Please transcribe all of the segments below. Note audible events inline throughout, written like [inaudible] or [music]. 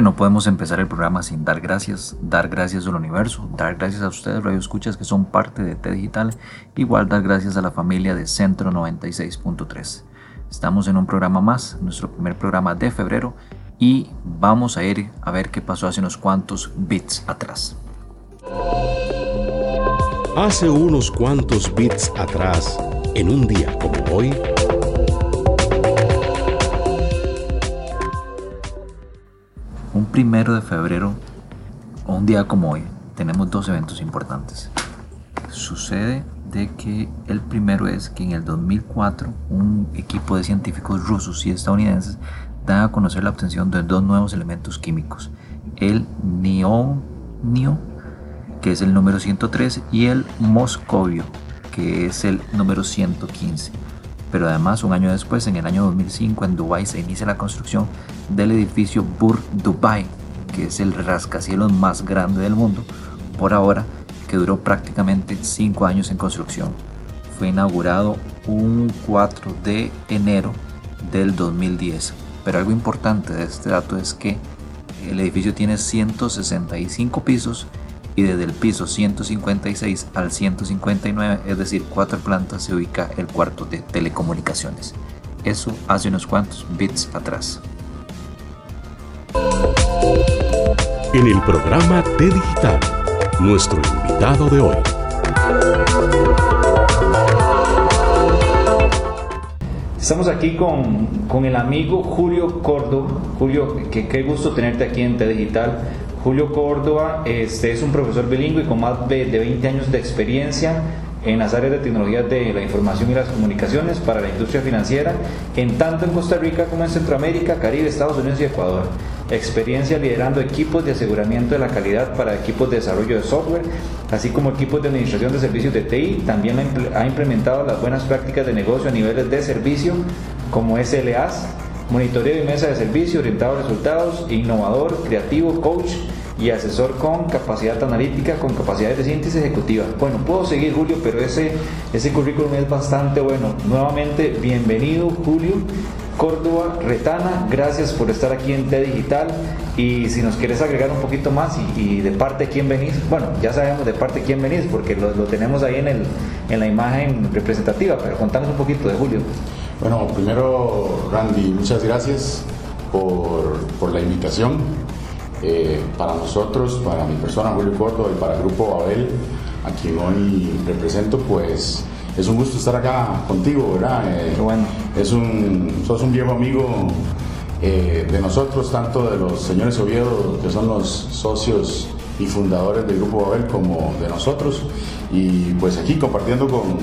No podemos empezar el programa sin dar gracias, dar gracias al universo, dar gracias a ustedes radio escuchas que son parte de T Digital, igual dar gracias a la familia de Centro 96.3. Estamos en un programa más, nuestro primer programa de febrero y vamos a ir a ver qué pasó hace unos cuantos bits atrás. Hace unos cuantos bits atrás, en un día como hoy, primero de febrero o un día como hoy tenemos dos eventos importantes. Sucede de que el primero es que en el 2004 un equipo de científicos rusos y estadounidenses da a conocer la obtención de dos nuevos elementos químicos, el neonio, que es el número 103, y el moscovio, que es el número 115 pero además un año después, en el año 2005, en Dubái se inicia la construcción del edificio Burj Dubai, que es el rascacielos más grande del mundo, por ahora, que duró prácticamente 5 años en construcción. Fue inaugurado un 4 de enero del 2010. Pero algo importante de este dato es que el edificio tiene 165 pisos y desde el piso 156 al 159, es decir, cuatro plantas, se ubica el cuarto de telecomunicaciones. Eso hace unos cuantos bits atrás. En el programa T Digital, nuestro invitado de hoy. Estamos aquí con, con el amigo Julio Cordo. Julio, que, qué gusto tenerte aquí en T Digital. Julio Córdoba este, es un profesor bilingüe con más de 20 años de experiencia en las áreas de tecnologías de la información y las comunicaciones para la industria financiera, en tanto en Costa Rica como en Centroamérica, Caribe, Estados Unidos y Ecuador. Experiencia liderando equipos de aseguramiento de la calidad para equipos de desarrollo de software, así como equipos de administración de servicios de TI. También ha implementado las buenas prácticas de negocio a niveles de servicio como SLAs, monitoreo y mesa de servicio orientado a resultados, innovador, creativo, coach y asesor con capacidad analítica, con capacidades de síntesis ejecutiva. Bueno, puedo seguir Julio, pero ese, ese currículum es bastante bueno. Nuevamente, bienvenido Julio. Córdoba Retana, gracias por estar aquí en T Digital y si nos quieres agregar un poquito más y, de parte de quién venís, bueno, ya sabemos de parte de quién venís porque lo, tenemos ahí en, el, en la imagen representativa, pero contanos un poquito de Julio. Bueno, primero Randy, muchas gracias por, por la invitación. Eh, para nosotros, para mi persona, Julio Córdoba, y para el Grupo Babel, a quien hoy represento, pues es un gusto estar acá contigo, ¿verdad? Eh, bueno. es un, sos un viejo amigo eh, de nosotros, tanto de los señores Oviedo, que son los socios y fundadores del Grupo Babel, como de nosotros. Y pues aquí compartiendo con,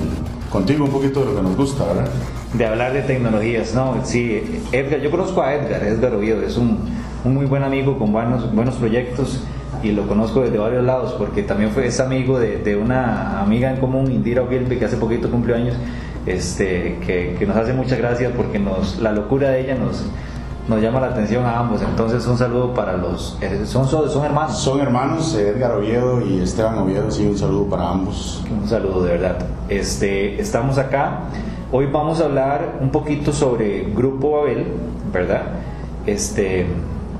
contigo un poquito de lo que nos gusta, ¿verdad? De hablar de tecnologías, ¿no? Sí, Edgar, yo conozco a Edgar, Edgar Oviedo, es un un muy buen amigo con buenos, buenos proyectos y lo conozco desde varios lados porque también fue es amigo de, de una amiga en común, Indira Ogilvy, que hace poquito cumplió años, este, que, que, nos hace muchas gracias porque nos, la locura de ella nos, nos llama la atención a ambos. Entonces, un saludo para los. Eh, son, son, hermanos. Son hermanos, Edgar Oviedo y Esteban Oviedo. Sí, un saludo para ambos. Un saludo, de verdad. Este, estamos acá. Hoy vamos a hablar un poquito sobre Grupo Babel, ¿verdad? Este,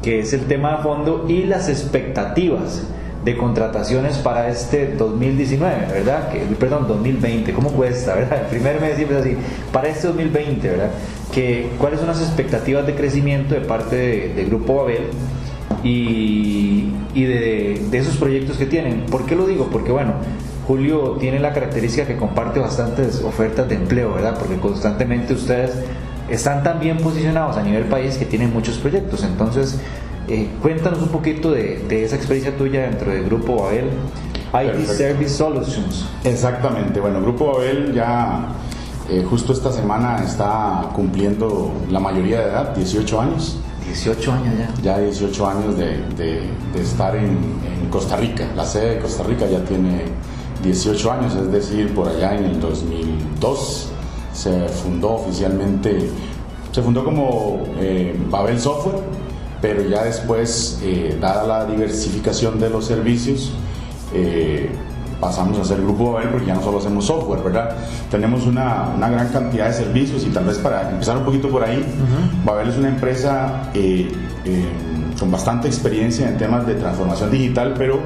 que es el tema de fondo, y las expectativas de contrataciones para este 2019, ¿verdad? Que, perdón, 2020, ¿cómo cuesta, [laughs] verdad? El primer mes siempre es así, para este 2020, ¿verdad? Que, ¿Cuáles son las expectativas de crecimiento de parte del Grupo Babel y, y de, de, esos proyectos que tienen? ¿Por qué lo digo? Porque, bueno, Julio tiene la característica que comparte bastantes ofertas de empleo, ¿verdad? Porque constantemente ustedes están tan bien posicionados a nivel país que tienen muchos proyectos. Entonces, Eh, cuéntanos un poquito de, de, esa experiencia tuya dentro del Grupo Babel, IT Service Solutions. Exactamente, bueno, Grupo Babel ya eh, justo esta semana está cumpliendo la mayoría de edad, 18 años. 18 años ya. Ya 18 años de, de, de estar en, en, Costa Rica. La sede de Costa Rica ya tiene 18 años, es decir, por allá en el 2002 se fundó oficialmente, se fundó como eh, Babel Software, pero ya después, eh, dada la diversificación de los servicios, eh, pasamos a ser Grupo Babel porque ya no solo hacemos software, ¿verdad? Tenemos una, una, gran cantidad de servicios y tal vez para empezar un poquito por ahí, uh -huh. Babel es una empresa eh, eh, con bastante experiencia en temas de transformación digital, pero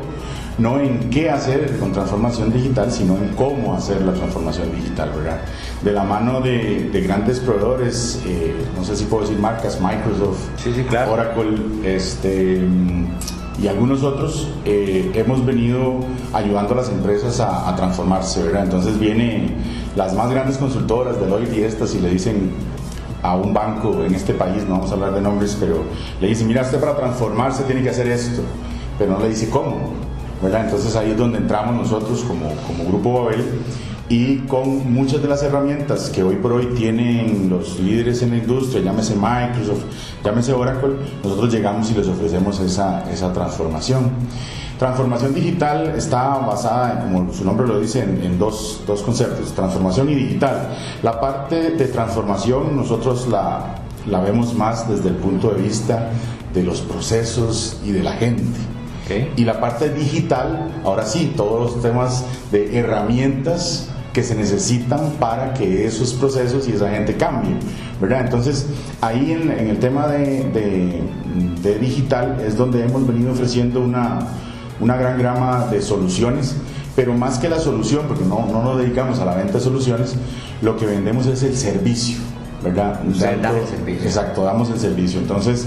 no en qué hacer con transformación digital, sino en cómo hacer la transformación digital, ¿verdad? De la mano de, de grandes proveedores, eh, no sé si puedo decir marcas, Microsoft, sí, sí, claro. Oracle, este y algunos otros eh, hemos venido ayudando a las empresas a, a, transformarse, ¿verdad? Entonces vienen las más grandes consultoras, Deloitte y estas, y le dicen a un banco en este país, no vamos a hablar de nombres, pero le dicen, mira, usted para transformarse tiene que hacer esto, pero no le dice cómo, ¿verdad? Entonces ahí es donde entramos nosotros como, como Grupo Babel y con muchas de las herramientas que hoy por hoy tienen los líderes en la industria, llámese Microsoft, llámese Oracle, nosotros llegamos y les ofrecemos esa, esa transformación. Transformación digital está basada, como su nombre lo dice, en, en dos, dos, conceptos, transformación y digital. La parte de transformación nosotros la, la vemos más desde el punto de vista de los procesos y de la gente. Okay. Y la parte digital, ahora sí, todos los temas de herramientas que se necesitan para que esos procesos y esa gente cambien, ¿verdad? Entonces, ahí en, en el tema de, de, de, digital es donde hemos venido ofreciendo una, una gran gama de soluciones, pero más que la solución, porque no, no nos dedicamos a la venta de soluciones, lo que vendemos es el servicio, ¿verdad? O sea, el servicio. Exacto, damos el servicio. Entonces,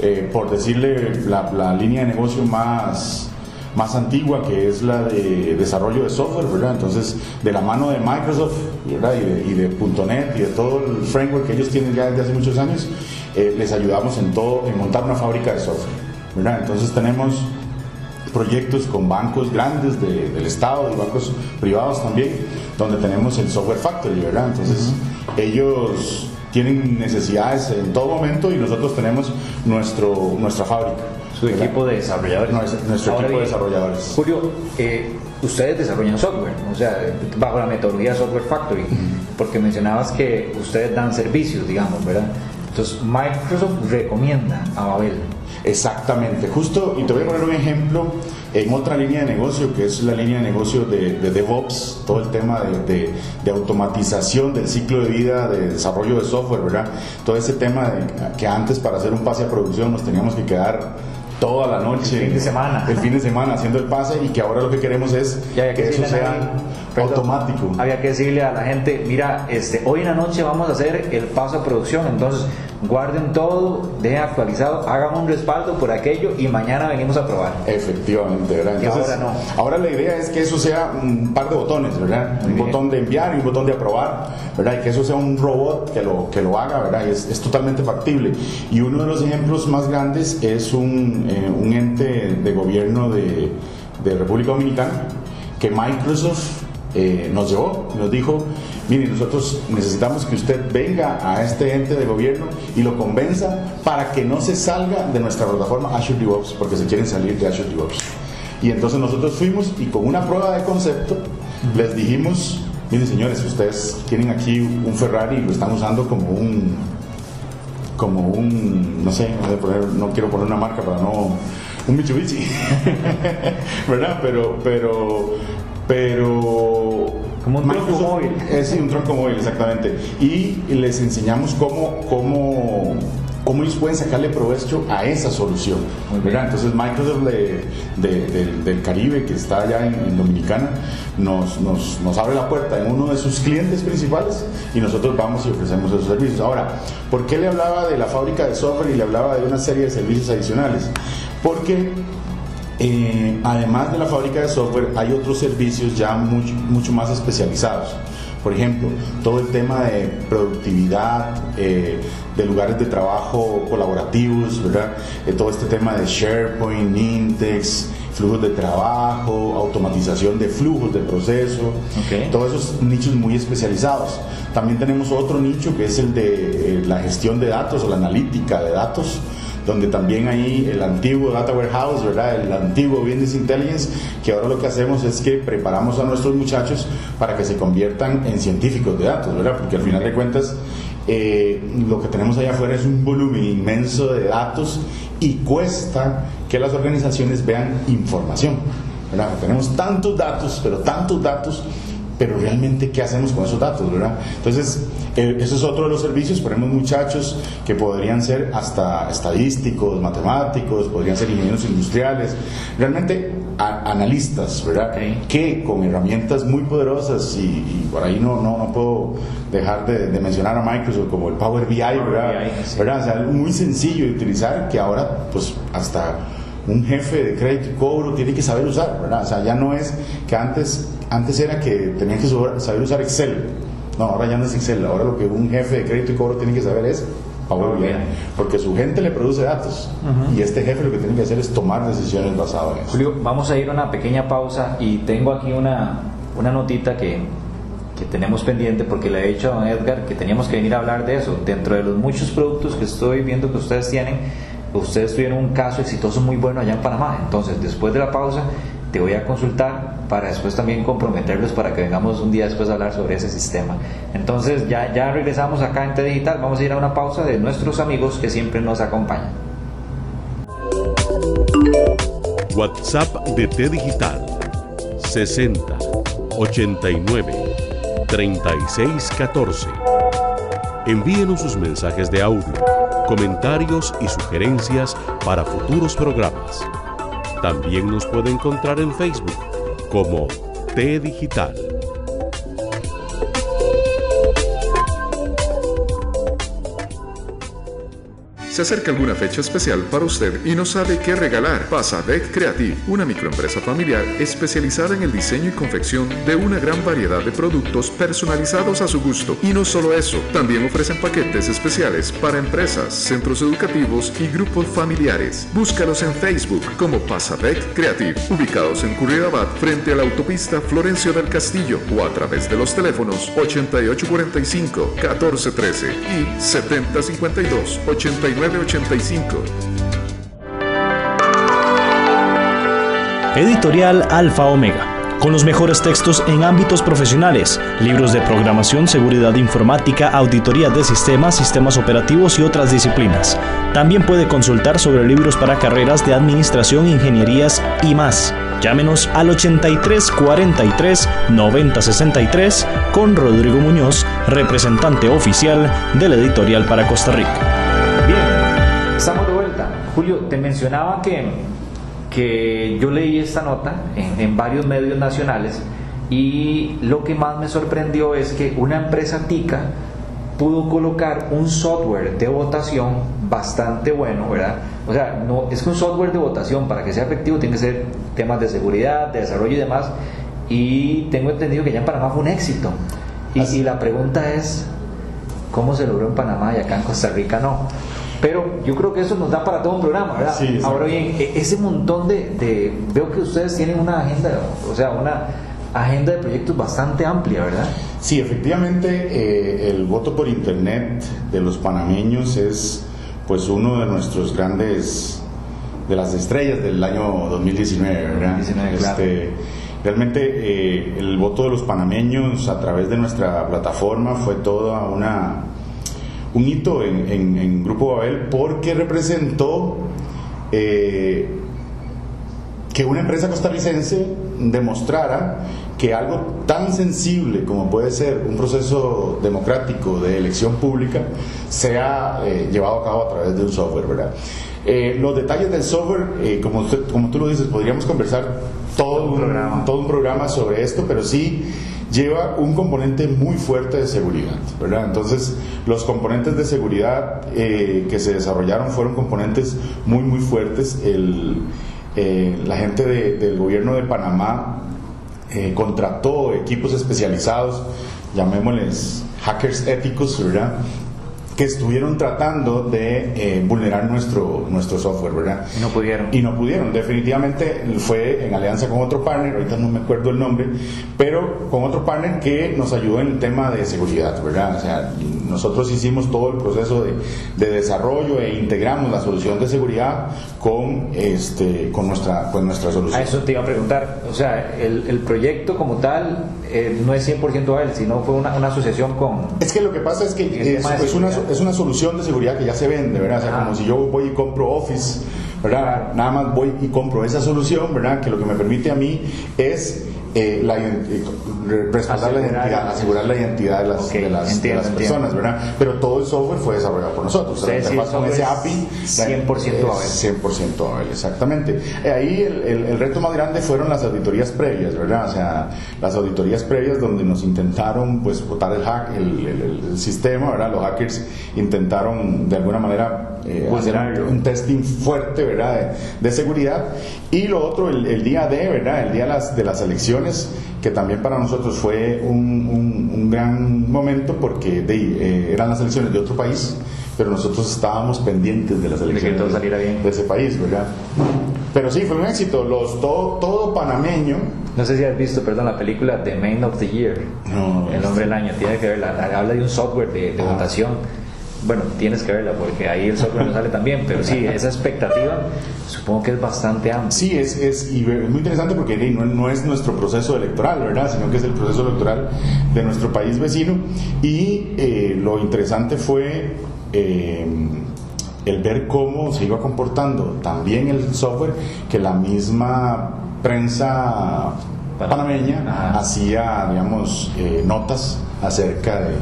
eh, por decirle la, la, línea de negocio más, más antigua, que es la de desarrollo de software, ¿verdad? Entonces, de la mano de Microsoft ¿verdad? Y, de, y de .NET y de todo el framework que ellos tienen ya desde hace muchos años, eh, les ayudamos en todo, en montar una fábrica de software, ¿verdad? Entonces tenemos proyectos con bancos grandes de, del Estado y bancos privados también, donde tenemos el Software Factory, ¿verdad? Entonces, ellos tienen necesidades en todo momento y nosotros tenemos nuestro, nuestra fábrica. Su ¿verdad? equipo de desarrolladores. Nuestro, nuestro equipo bien, de desarrolladores. Julio, eh, ustedes desarrollan software, o sea, bajo la metodología Software Factory, porque mencionabas que ustedes dan servicios, digamos, ¿verdad? Entonces, Microsoft recomienda a Babel. Exactamente, justo, y te voy a poner un ejemplo en otra línea de negocio, que es la línea de negocio de, de DevOps, todo el tema de, de, de, automatización del ciclo de vida, de desarrollo de software, ¿verdad? Todo ese tema de que antes para hacer un pase a producción nos teníamos que quedar toda la noche, el fin de semana, el fin de semana haciendo el pase y que ahora lo que queremos es que, que eso sea perdón, automático. Había que decirle a la gente, mira, este, hoy en la noche vamos a hacer el paso a producción, entonces guarden todo, dejen actualizado, hagan un respaldo por aquello y mañana venimos a probar. Efectivamente, ¿verdad? Entonces, ahora no. Ahora la idea es que eso sea un par de botones, ¿verdad? Muy un bien. botón de enviar y un botón de aprobar, ¿verdad? Y que eso sea un robot que lo, que lo haga, ¿verdad? Y es, es totalmente factible. Y uno de los ejemplos más grandes es un, eh, un ente de gobierno de, de República Dominicana que Microsoft eh, nos llevó, nos dijo, mire, nosotros necesitamos que usted venga a este ente de gobierno y lo convenza para que no se salga de nuestra plataforma Azure DevOps, porque se quieren salir de Azure DevOps. Y entonces nosotros fuimos y con una prueba de concepto les dijimos, miren señores, ustedes tienen aquí un Ferrari y lo están usando como un, como un, no sé, no, quiero poner una marca para no, un Mitsubishi, [laughs] ¿verdad? Pero, pero, pero como un tronco móvil. Es sí, un tronco móvil, exactamente. Y les enseñamos cómo, cómo, cómo ellos pueden sacarle provecho a esa solución. ¿verdad? Entonces Microsoft de, de, de, del Caribe, que está allá en, en Dominicana, nos, nos, nos, abre la puerta en uno de sus clientes principales y nosotros vamos y ofrecemos esos servicios. Ahora, ¿por qué le hablaba de la fábrica de software y le hablaba de una serie de servicios adicionales? Porque eh, además de la fábrica de software, hay otros servicios ya mucho, mucho más especializados. Por ejemplo, todo el tema de productividad, eh, de lugares de trabajo colaborativos, ¿verdad? Eh, todo este tema de SharePoint, Index, flujos de trabajo, automatización de flujos de proceso, todos esos nichos muy especializados. También tenemos otro nicho que es el de eh, la gestión de datos o la analítica de datos donde también ahí el antiguo Data Warehouse, ¿verdad? el antiguo Business Intelligence, que ahora lo que hacemos es que preparamos a nuestros muchachos para que se conviertan en científicos de datos, ¿verdad? porque al final de cuentas eh, lo que tenemos allá afuera es un volumen inmenso de datos y cuesta que las organizaciones vean información. ¿verdad? Tenemos tantos datos, pero tantos datos pero realmente qué hacemos con esos datos, ¿verdad? Entonces, eh, eso es otro de los servicios, ponemos muchachos que podrían ser hasta estadísticos, matemáticos, podrían ser ingenieros industriales, realmente analistas, ¿verdad? Que con herramientas muy poderosas y, por ahí no, no, no puedo dejar de, mencionar a Microsoft como el Power BI, ¿verdad? ¿verdad? O sea, algo muy sencillo de utilizar que ahora pues hasta un jefe de crédito y cobro tiene que saber usar, ¿verdad? O sea, ya no es que antes, antes era que tenían que saber usar Excel. No, ahora ya no es Excel. Ahora lo que un jefe de crédito y cobro tiene que saber es Power BI. Porque su gente le produce datos. Y este jefe lo que tiene que hacer es tomar decisiones basadas en eso. Julio, vamos a ir a una pequeña pausa y tengo aquí una, una notita que, que tenemos pendiente porque le he dicho a Edgar que teníamos que venir a hablar de eso. Dentro de los muchos productos que estoy viendo que ustedes tienen, ustedes tuvieron un caso exitoso muy bueno allá en Panamá. Entonces, después de la pausa, te voy a consultar para después también comprometerlos para que vengamos un día después a hablar sobre ese sistema. Entonces, ya, ya regresamos acá en T Digital. Vamos a ir a una pausa de nuestros amigos que siempre nos acompañan. WhatsApp de T Digital 60 89 36 14. Envíenos sus mensajes de audio comentarios y sugerencias para futuros programas. También nos puede encontrar en Facebook como T Digital. Se acerca alguna fecha especial para usted y no sabe qué regalar. Pasadec Creative, una microempresa familiar especializada en el diseño y confección de una gran variedad de productos personalizados a su gusto. Y no solo eso, también ofrecen paquetes especiales para empresas, centros educativos y grupos familiares. Búscalos en Facebook como Pasadec Creative, ubicados en Curridabat frente a la autopista Florencio del Castillo o a través de los teléfonos 8845 1413 y 7052 89 Editorial Alfa Omega. Con los mejores textos en ámbitos profesionales, libros de programación, seguridad informática, auditoría de sistemas, sistemas operativos y otras disciplinas. También puede consultar sobre libros para carreras de administración, ingenierías y más. Llámenos al 83 43 90 63 con Rodrigo Muñoz, representante oficial de la editorial para Costa Rica. Julio, te mencionaba que, que yo leí esta nota en, varios medios nacionales y lo que más me sorprendió es que una empresa tica pudo colocar un software de votación bastante bueno, ¿verdad? O sea, no, es que un software de votación para que sea efectivo tiene que ser temas de seguridad, de desarrollo y demás. Y tengo entendido que ya en Panamá fue un éxito. Y, y la pregunta es, ¿cómo se logró en Panamá y acá en Costa Rica no? Pero yo creo que eso nos da para todo un programa, ¿verdad? Sí, Ahora bien, e-, ese montón de, Veo que ustedes tienen una agenda, o sea, una agenda de proyectos bastante amplia, ¿verdad? Sí, efectivamente, eh, el voto por Internet de los panameños es pues uno de nuestros grandes, de las estrellas del año 2019, ¿verdad? 2019, este, Realmente eh, el voto de los panameños a través de nuestra plataforma fue toda una un hito en, Grupo Babel porque representó eh, que una empresa costarricense demostrara que algo tan sensible como puede ser un proceso democrático de elección pública sea eh, llevado a cabo a través de un software, ¿verdad? Eh, los detalles del software, como, como tú lo dices, podríamos conversar todo un, todo un programa sobre esto, pero sí lleva un componente muy fuerte de seguridad, ¿verdad? Entonces, los componentes de seguridad eh, que se desarrollaron fueron componentes muy, muy fuertes. Eh, la gente del gobierno de Panamá eh, contrató equipos especializados llamémosles hackers éticos, ¿verdad? Que estuvieron tratando de eh, vulnerar nuestro, nuestro software, ¿verdad? Y no pudieron. Y no pudieron. Definitivamente fue en alianza con otro partner, ahorita no me acuerdo el nombre, pero con otro partner que nos ayudó en el tema de seguridad, ¿verdad? O sea, nosotros hicimos todo el proceso de, de desarrollo e integramos la solución de seguridad con, este, con, nuestra, con nuestra solución. A eso te iba a preguntar. O sea, el, el proyecto como tal eh, no es 100% a él, sino fue una, una, asociación con... Es que lo que pasa es que es, es, una, es, una, solución de seguridad que ya se vende, ¿verdad? O sea, como si yo voy y compro Office, ¿verdad? Nada más voy y compro esa solución, ¿verdad? Que lo que me permite a mí es eh, la, eh, respaldar la identidad, asegurar la identidad de las, okay, de las, entiendo, de las personas, ¿verdad? Pero todo el software fue desarrollado por nosotros. O sea, con ese API 100% Abel. 100% Abel, exactamente. Eh, ahí el, el, el, reto más grande fueron las auditorías previas, ¿verdad? O sea, las auditorías previas donde nos intentaron pues botar el hack, el, el sistema, ¿verdad? Los hackers intentaron de alguna manera eh, hacer un, un, testing fuerte, ¿verdad? De, de, seguridad. Y lo otro, el, el día de, ¿verdad? El día de las, de las elecciones que también para nosotros fue un, un, un gran momento porque de, eh, eran las elecciones de otro país, pero nosotros estábamos pendientes de las elecciones de, que todo bien. de ese país, ¿verdad? Pero sí, fue un éxito. Los, todo, todo panameño. No sé si has visto, perdón, la película The Man of the Year. No, el hombre del año. Tiene que verla. Habla de un software de, de votación bueno, tienes que verla porque ahí el software no sale tan bien, pero sí, esa expectativa supongo que es bastante amplia. Sí, es, es, y es muy interesante porque no, no, es nuestro proceso electoral, ¿verdad? Sino que es el proceso electoral de nuestro país vecino. Y eh, lo interesante fue eh, el ver cómo se iba comportando también el software que la misma prensa panameña Ajá. hacía, digamos, eh, notas acerca de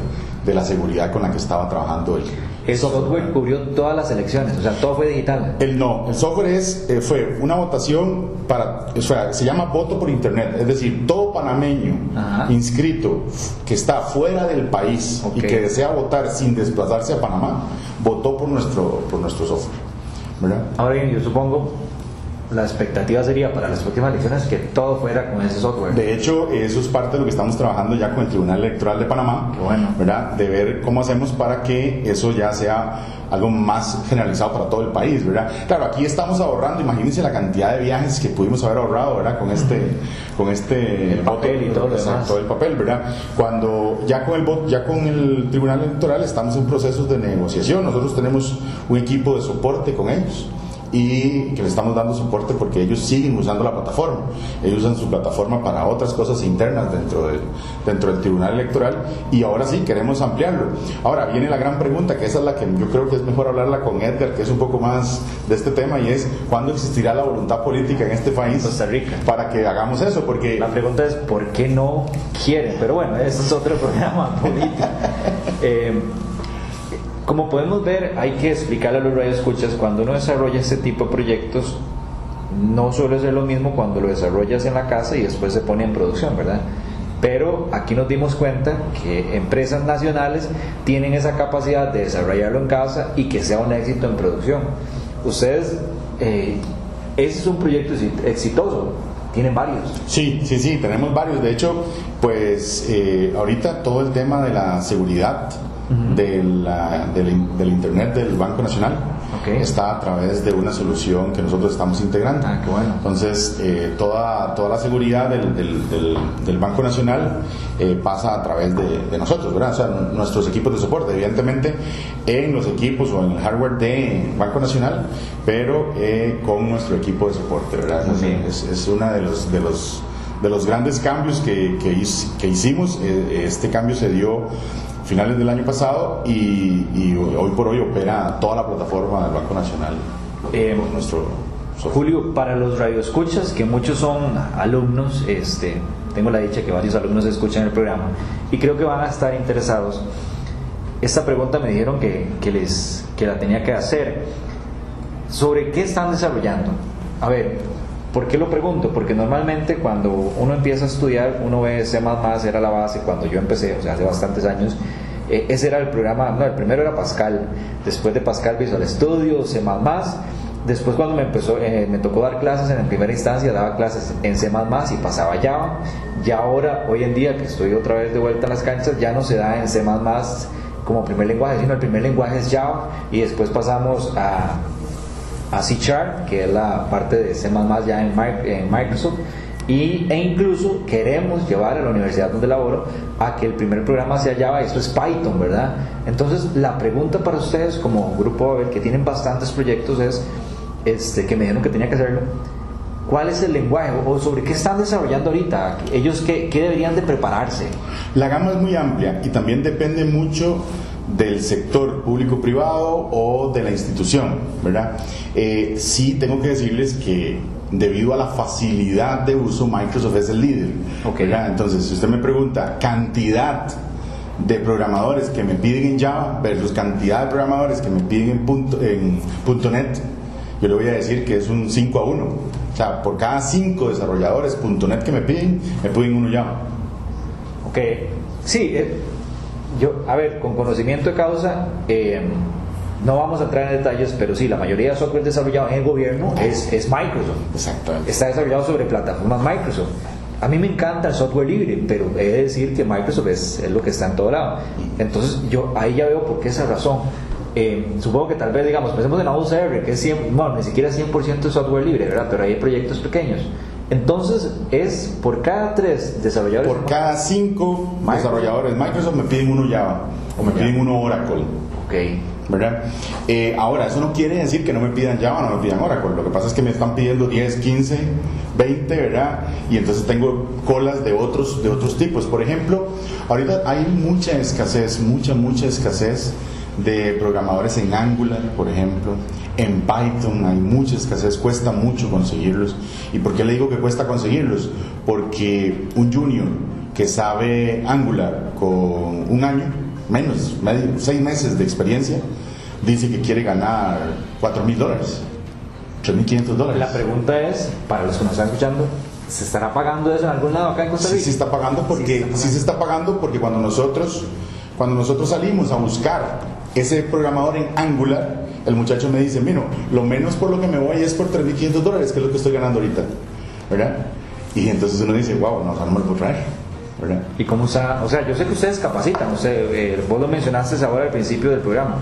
de la seguridad con la que estaba trabajando él. El software cubrió todas las elecciones, o sea, todo fue digital. El no, el software es, eh, fue una votación para, o sea, se llama voto por internet, es decir, todo panameño Ajá. inscrito que está fuera del país okay. y que desea votar sin desplazarse a Panamá, votó por nuestro, por nuestro software. ¿verdad? Ahora bien, yo supongo la expectativa sería para las próximas elecciones que todo fuera con ese software. De hecho, eso es parte de lo que estamos trabajando ya con el Tribunal Electoral de Panamá, bueno. ¿verdad? De ver cómo hacemos para que eso ya sea algo más generalizado para todo el país, ¿verdad? Claro, aquí estamos ahorrando, imagínense la cantidad de viajes que pudimos haber ahorrado, ¿verdad? Con este, con este el papel y todo lo demás. todo el papel, ¿verdad? Cuando ya con el ya con el Tribunal Electoral estamos en procesos de negociación, nosotros tenemos un equipo de soporte con ellos y que le estamos dando soporte porque ellos siguen usando la plataforma. Ellos usan su plataforma para otras cosas internas dentro del, dentro del Tribunal Electoral y ahora sí queremos ampliarlo. Ahora viene la gran pregunta, que esa es la que yo creo que es mejor hablarla con Edgar, que es un poco más de este tema, y es ¿cuándo existirá la voluntad política en este país Costa Rica. para que hagamos eso? Porque la pregunta es ¿por qué no quieren? Pero bueno, ese es otro [laughs] programa político. [laughs] eh, como podemos ver, hay que explicarle a los radioescuchas, cuando uno desarrolla este tipo de proyectos, no suele ser lo mismo cuando lo desarrollas en la casa y después se pone en producción, ¿verdad? Pero aquí nos dimos cuenta que empresas nacionales tienen esa capacidad de desarrollarlo en casa y que sea un éxito en producción. Ustedes, eh, ese es un proyecto exitoso, tienen varios. Sí, sí, sí, tenemos varios. De hecho, pues eh, ahorita todo el tema de la seguridad de la, del, del, Internet del Banco Nacional okay. está a través de una solución que nosotros estamos integrando. Ah, qué bueno. Entonces, eh, toda, toda la seguridad del, del, del, del Banco Nacional eh, pasa a través de, de, nosotros, ¿verdad? O sea, nuestros equipos de soporte, evidentemente en los equipos o en el hardware de Banco Nacional, pero eh, con nuestro equipo de soporte, ¿verdad? Es, es, una de los, de los de los grandes cambios que, que, que hicimos. Este cambio se dio finales del año pasado y, y, hoy por hoy opera toda la plataforma del Banco Nacional. Eh, nuestro software. Julio, para los radioescuchas, que muchos son alumnos, este, tengo la dicha que varios alumnos escuchan el programa y creo que van a estar interesados. Esta pregunta me dijeron que, que, les, que la tenía que hacer. ¿Sobre qué están desarrollando? A ver, ¿Por qué lo pregunto? Porque normalmente cuando uno empieza a estudiar, uno ve C++, era la base, cuando yo empecé, o sea, hace bastantes años, eh, ese era el programa, no, el primero era Pascal, después de Pascal Visual Studio, C++, Después cuando me empezó, eh, me tocó dar clases en primera instancia, daba clases en C++ y pasaba Java. Ya ahora, hoy en día que estoy otra vez de vuelta en las canchas, ya no se da en C++ como primer lenguaje, sino el primer lenguaje es Java y después pasamos a, a C que es la parte de C++ ya en Microsoft y, e incluso queremos llevar a la universidad donde laboro a que el primer programa sea Java, esto es Python, ¿verdad? Entonces la pregunta para ustedes como grupo que tienen bastantes proyectos es, este, que me dijeron que tenía que hacerlo, ¿cuál es el lenguaje o sobre qué están desarrollando ahorita? ¿Ellos qué, qué deberían de prepararse? La gama es muy amplia y también depende mucho del sector público-privado o de la institución, ¿verdad? Eh, sí tengo que decirles que debido a la facilidad de uso, Microsoft es el líder. Okay. Entonces, si usted me pregunta cantidad de programadores que me piden en Java versus cantidad de programadores que me piden en, punto, en .NET, yo le voy a decir que es un 5 a 1. O sea, por cada 5 desarrolladores .NET que me piden, me piden uno Java. Ok, sí, eh, yo, a ver, con conocimiento de causa, eh, no vamos a entrar en detalles, pero sí, la mayoría de software desarrollado en el gobierno es, es Microsoft. Exactamente. Está desarrollado sobre plataformas Microsoft. A mí me encanta el software libre, pero he de decir que Microsoft es, es lo que está en todo lado. Entonces, yo ahí ya veo por qué esa razón. Eh, supongo que tal vez, digamos, pensemos en AWS que es 100, bueno, ni siquiera 100% de software libre, ¿verdad? Pero hay proyectos pequeños. Entonces, es por cada tres desarrolladores. Por cada cinco desarrolladores Microsoft me piden uno Java o me piden uno Oracle. Ok. ¿verdad? Eh, ahora, eso no quiere decir que no me pidan Java, no me pidan Oracle. Lo que pasa es que me están pidiendo 10, 15, 20, ¿verdad? Y entonces tengo colas de otros, de otros tipos. Por ejemplo, ahorita hay mucha escasez, mucha, mucha escasez de programadores en Angular, por ejemplo. En Python hay mucha escasez, cuesta mucho conseguirlos. ¿Y por qué le digo que cuesta conseguirlos? Porque un junior que sabe Angular con un año, menos, medio, seis meses de experiencia, dice que quiere ganar 4 mil dólares, 3 mil 500 dólares. La pregunta es, para los que nos están escuchando, ¿se estará pagando eso en algún lado acá en Costa Rica? Sí, se está pagando porque, sí, se está pagando porque cuando nosotros, cuando nosotros salimos a buscar ese programador en Angular, el muchacho me dice, mira, lo menos por lo que me voy es por 3.500 dólares, que es lo que estoy ganando ahorita, ¿verdad? Y entonces uno dice, wow, no, no me lo puedo traer, ¿verdad? ¿Y cómo está? O sea, yo sé que ustedes capacitan, o sea, eh, vos lo mencionaste ahora al principio del programa,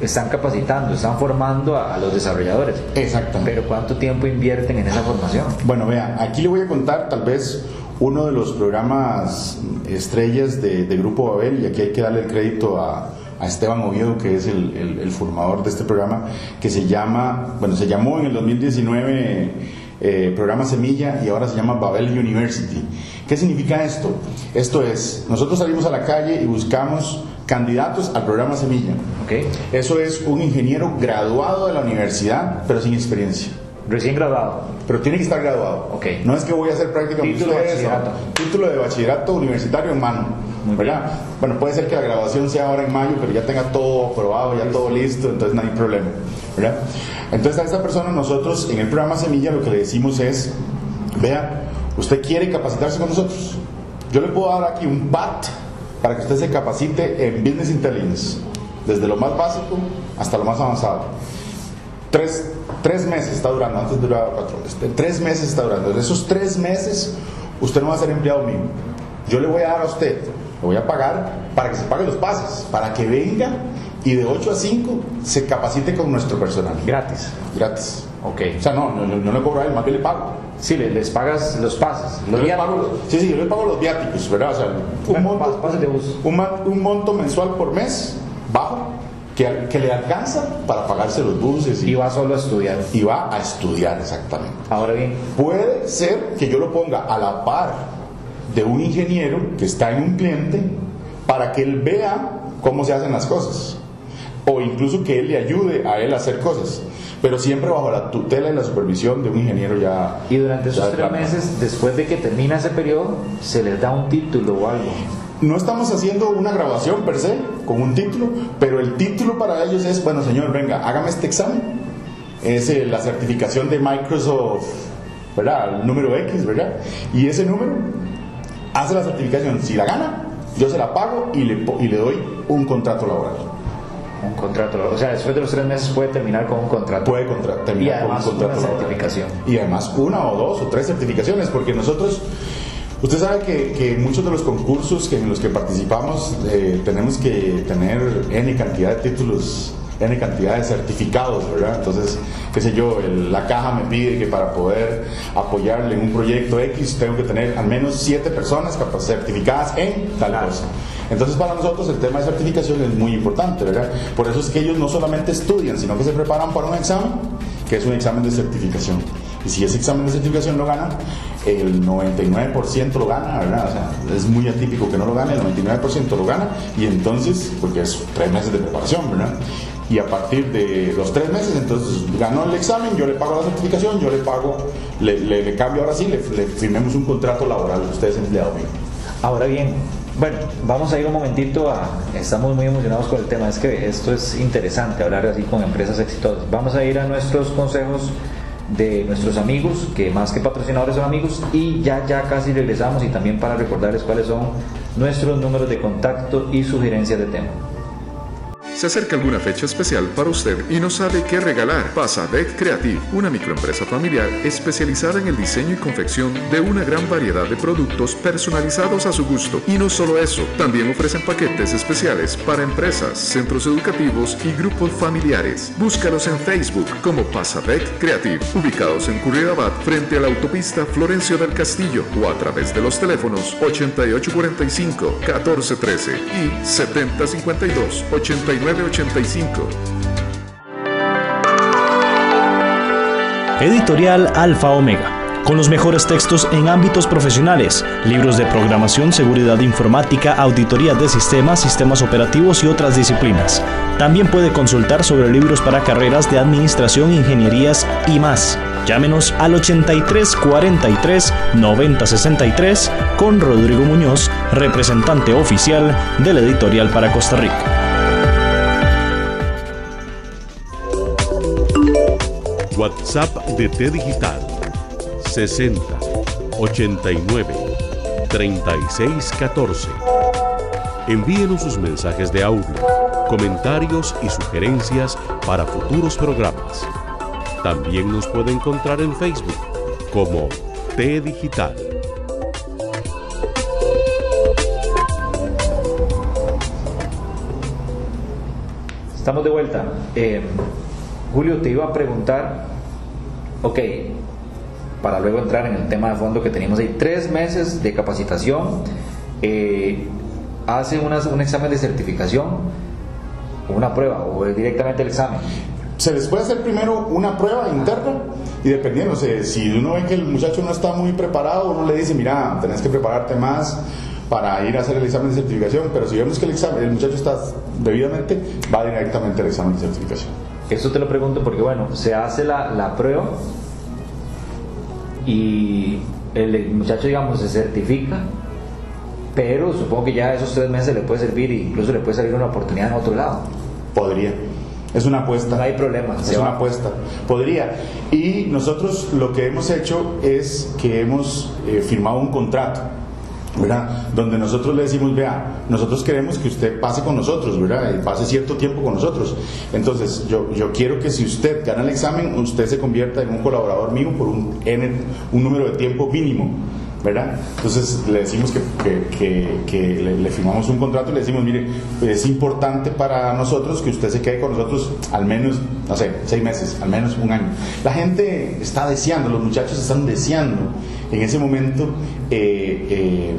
están capacitando, están formando a, a los desarrolladores. Exactamente. Pero ¿cuánto tiempo invierten en esa formación? Bueno, vea, aquí le voy a contar tal vez uno de los programas estrellas de, de Grupo Babel, y aquí hay que darle el crédito a, a Esteban Oviedo, que es el, el, el, formador de este programa, que se llama, bueno, se llamó en el 2019 eh, programa Semilla y ahora se llama Babel University. ¿Qué significa esto? Esto es, nosotros salimos a la calle y buscamos candidatos al programa Semilla. Okay. Eso es un ingeniero graduado de la universidad, pero sin experiencia. Recién graduado. Pero tiene que estar graduado. Okay. No es que voy a hacer práctica título de bachillerato. Título de bachillerato universitario en mano. ¿Verdad? Bueno, puede ser que la graduación sea ahora en mayo, pero ya tenga todo aprobado, ya todo listo, entonces no hay problema. ¿verdad? Entonces a esta persona nosotros en el programa Semilla lo que le decimos es, vea, usted quiere capacitarse con nosotros. Yo le puedo dar aquí un PAT para que usted se capacite en Business Intelligence, desde lo más básico hasta lo más avanzado. Tres, tres meses está durando, antes duraba cuatro meses. Tres meses está durando. En esos tres meses, usted no va a ser empleado mío. Yo le voy a dar a usted, le voy a pagar para que se pague los pases, para que venga y de 8 a 5 se capacite con nuestro personal. Gratis. Gratis. Ok. O sea, no, no, no le cobro a él, más que le pago. Sí, les, les pagas los pases. Los yo pago, sí, sí, yo le pago los viáticos, ¿verdad? O sea, un, monto, pases de bus. Un, un, monto mensual por mes, bajo, que, que, le alcanza para pagarse los buses. Y, y va solo a estudiar. Y va a estudiar, exactamente. Ahora bien. Puede ser que yo lo ponga a la par de un ingeniero que está en un cliente para que él vea cómo se hacen las cosas. O incluso que él le ayude a él a hacer cosas pero siempre bajo la tutela y la supervisión de un ingeniero ya. Y durante esos tres meses, después de que termina ese periodo, se les da un título o algo. No estamos haciendo una grabación per se con un título, pero el título para ellos es, bueno señor, venga, hágame este examen. Es eh, la certificación de Microsoft, ¿verdad? El número X, ¿verdad? Y ese número hace la certificación. Si la gana, yo se la pago y le, y le doy un contrato laboral. un contrato. O sea, después de los tres meses puede terminar con un contrato. Puede terminar con un contrato. Una certificación. Y además una o dos o tres certificaciones, porque nosotros Usted sabe que, que, muchos de los concursos que en los que participamos eh, tenemos que tener N cantidad de títulos, N cantidad de certificados, ¿verdad? Entonces, qué sé yo, la caja me pide que para poder apoyarle en un proyecto X tengo que tener al menos siete personas certificadas en tal cosa. Entonces, para nosotros el tema de certificación es muy importante, ¿verdad? Por eso es que ellos no solamente estudian, sino que se preparan para un examen, que es un examen de certificación. Y si ese examen de certificación lo gana, el 99% lo gana, ¿verdad? O sea, es muy atípico que no lo gane, el 99% lo gana, y entonces, porque es tres meses de preparación, ¿verdad? Y a partir de los tres meses, entonces ganó el examen, yo le pago la certificación, yo le pago, le, cambio ahora sí, le, firmemos un contrato laboral, usted es empleado mío. Ahora bien, bueno, vamos a ir un momentito a. Estamos muy emocionados con el tema, es que esto es interesante hablar así con empresas exitosas. Vamos a ir a nuestros consejos de nuestros amigos, que más que patrocinadores son amigos, y ya, ya casi regresamos y también para recordarles cuáles son nuestros números de contacto y sugerencias de tema. Se acerca alguna fecha especial para usted y no sabe qué regalar. Pasa Deck Creative, una microempresa familiar especializada en el diseño y confección de una gran variedad de productos personalizados a su gusto. Y no solo eso, también ofrecen paquetes especiales para empresas, centros educativos y grupos familiares. Búscalos en Facebook como Pasadec Creative, ubicados en Curridabat frente a la autopista Florencio del Castillo o a través de los teléfonos 8845 1413 y 7052 89 Editorial Alfa Omega. Con los mejores textos en ámbitos profesionales, libros de programación, seguridad informática, auditoría de sistemas, sistemas operativos y otras disciplinas. También puede consultar sobre libros para carreras de administración, ingenierías y más. Llámenos al 83 43 90 63 con Rodrigo Muñoz, representante oficial de la editorial para Costa Rica. WhatsApp de T Digital 60 89 36 14. Envíenos sus mensajes de audio, comentarios y sugerencias para futuros programas. También nos puede encontrar en Facebook como T Digital. Estamos de vuelta. Eh, Julio, te iba a preguntar, ok, para luego entrar en el tema de fondo que tenemos ahí, tres meses de capacitación, eh, hace un examen de certificación, una prueba o directamente el examen. Se les puede hacer primero una prueba interna y dependiendo, si uno ve que el muchacho no está muy preparado, uno le dice, mira, tenés que prepararte más para ir a hacer el examen de certificación, pero si vemos que el, examen, el muchacho está debidamente, va directamente al examen de certificación. Eso te lo pregunto porque, bueno, se hace la, la prueba y el muchacho, digamos, se certifica, pero supongo que ya esos tres meses le puede servir e incluso le puede salir una oportunidad en otro lado. Podría. Es una apuesta. No hay problema. Es una apuesta. Podría. Y nosotros lo que hemos hecho es que hemos eh, firmado un contrato ¿verdad? Donde nosotros le decimos, vea, nosotros queremos que usted pase con nosotros, ¿verdad? Y pase cierto tiempo con nosotros. Entonces, yo, yo quiero que si usted gana el examen, usted se convierta en un colaborador mío por un, un número de tiempo mínimo. ¿Verdad? Entonces le decimos que, le, firmamos un contrato y le decimos, mire, es importante para nosotros que usted se quede con nosotros al menos, no sé, seis meses, al menos un año. La gente está deseando, los muchachos están deseando en ese momento eh, eh,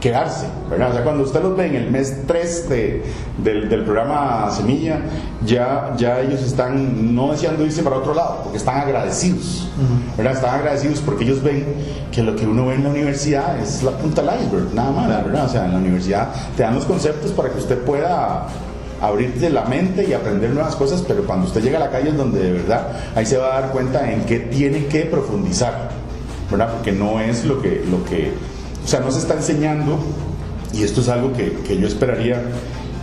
quedarse, ¿verdad? O sea, cuando usted los ve en el mes 3 del, programa Semilla, ya, ya ellos están no deseando irse para otro lado, porque están agradecidos, ¿verdad? Están agradecidos porque ellos ven que lo que uno ve en la universidad es la punta del iceberg, nada más, ¿verdad? O sea, en la universidad te dan los conceptos para que usted pueda abrirte la mente y aprender nuevas cosas, pero cuando usted llega a la calle es donde de verdad ahí se va a dar cuenta en qué tiene que profundizar, ¿verdad? Porque no es lo que, lo que o sea, no se está enseñando, y esto es algo que, yo esperaría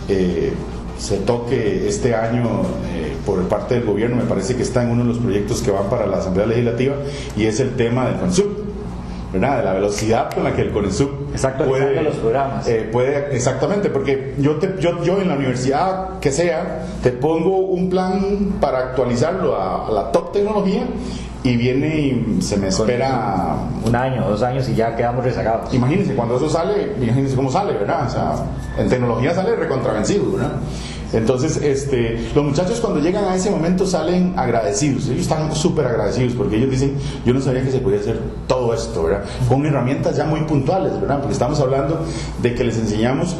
eh, se toque este año eh, por parte del gobierno, me parece que está en uno de los proyectos que van para la Asamblea Legislativa, y es el tema del FANSUB. ¿verdad? De la velocidad con la que el CONESUB Exacto, puede, los programas. eh, puede, exactamente, porque yo, te, yo, yo en la universidad que sea, te pongo un plan para actualizarlo a, a la top tecnología y viene y se me espera Un año, dos años y ya quedamos rezagados. Imagínense, cuando eso sale, imagínense cómo sale, ¿verdad? O sea, en tecnología sale recontravencido, ¿verdad? Entonces, este, los muchachos cuando llegan a ese momento salen agradecidos, ellos están súper agradecidos porque ellos dicen, yo no sabía que se podía hacer todo esto, ¿verdad? Con herramientas ya muy puntuales, ¿verdad? Porque estamos hablando de que les enseñamos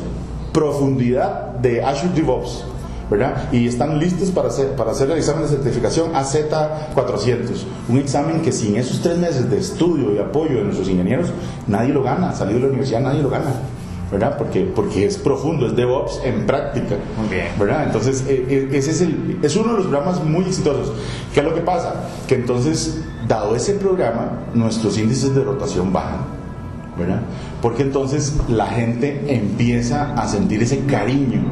profundidad de Azure DevOps, ¿verdad? Y están listos para hacer, para hacer el examen de certificación AZ400, un examen que sin esos tres meses de estudio y apoyo de nuestros ingenieros, nadie lo gana, salido de la universidad nadie lo gana. ¿verdad? Porque, porque es profundo, es DevOps en práctica. Muy bien. ¿verdad? Entonces, eh, eh, ese es, el, es uno de los programas muy exitosos. ¿Qué es lo que pasa? Que entonces, dado ese programa, nuestros índices de rotación bajan. ¿verdad? Porque entonces la gente empieza a sentir ese cariño.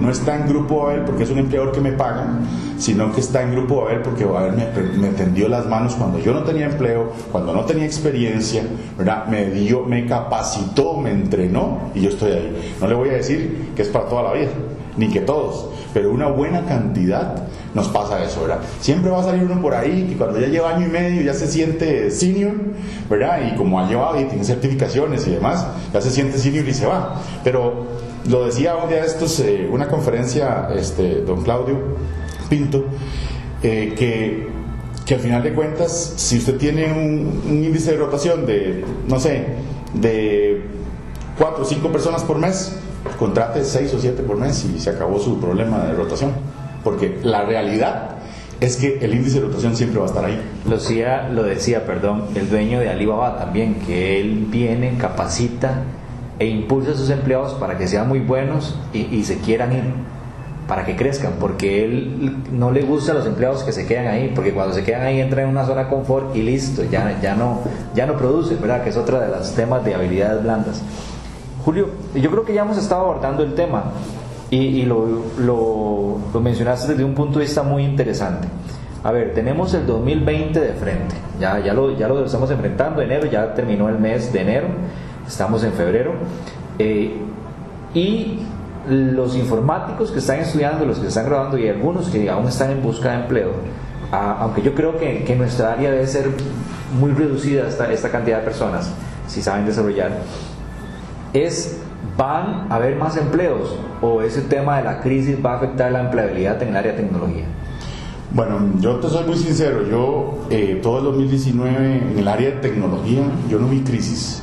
No está en Grupo Babel porque es un empleador que me paga, sino que está en Grupo Babel porque Babel me, me tendió las manos cuando yo no tenía empleo, cuando no tenía experiencia. Me dio, me capacitó, me entrenó y yo estoy ahí. No le voy a decir que es para toda la vida, ni que todos, pero una buena cantidad nos pasa eso, ¿verdad? Siempre va a salir uno por ahí que cuando ya lleva año y medio ya se siente senior, ¿verdad? Y como ha llevado y tiene certificaciones y demás, ya se siente senior y se va. Pero lo decía un día estos, eh, una conferencia, este, don Claudio Pinto, eh, que, que al final de cuentas, si usted tiene un, un índice de rotación de, no sé, de cuatro o cinco personas por mes, contrate seis o siete por mes y se acabó su problema de rotación. Porque la realidad es que el índice de rotación siempre va a estar ahí. Lo decía, lo decía, perdón, el dueño de Alibaba también, que él viene, capacita e impulsa a sus empleados para que sean muy buenos y, se quieran ir, para que crezcan, porque él no le gusta a los empleados que se quedan ahí, porque cuando se quedan ahí entran en una zona de confort y listo, ya, ya, no, ya no producen, ¿verdad? Que es otra de los temas de habilidades blandas. Julio, yo creo que ya hemos estado abordando el tema y, lo, mencionaste desde un punto de vista muy interesante. A ver, tenemos el 2020 de frente, ya, ya, lo, ya lo estamos enfrentando, enero, ya terminó el mes de enero, estamos en febrero, eh, y los informáticos que están estudiando, los que están graduando y algunos que aún están en busca de empleo, a, aunque yo creo que, que nuestra área debe ser muy reducida esta, esta cantidad de personas, si saben desarrollar, es van a haber más empleos o ese tema de la crisis va a afectar la empleabilidad en el área de tecnología? Bueno, yo te soy muy sincero, yo eh, todo el 2019 en el área de tecnología, yo no vi crisis.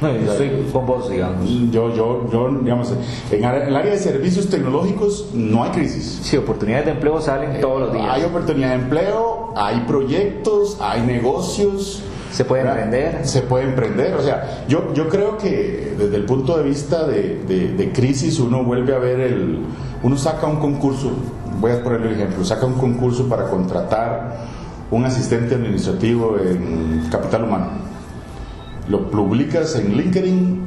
No, yo estoy con vos, digamos. Yo, yo, yo digamos, en el área de servicios tecnológicos no hay crisis. Sí, oportunidades de empleo salen todos los días. Hay oportunidad de empleo, hay proyectos, hay negocios. Se puede emprender. Se puede emprender. O sea, yo, yo creo que desde el punto de vista de, de, de, crisis uno vuelve a ver el... Uno saca un concurso, voy a ponerle el ejemplo, saca un concurso para contratar un asistente administrativo en capital humano. Lo publicas en LinkedIn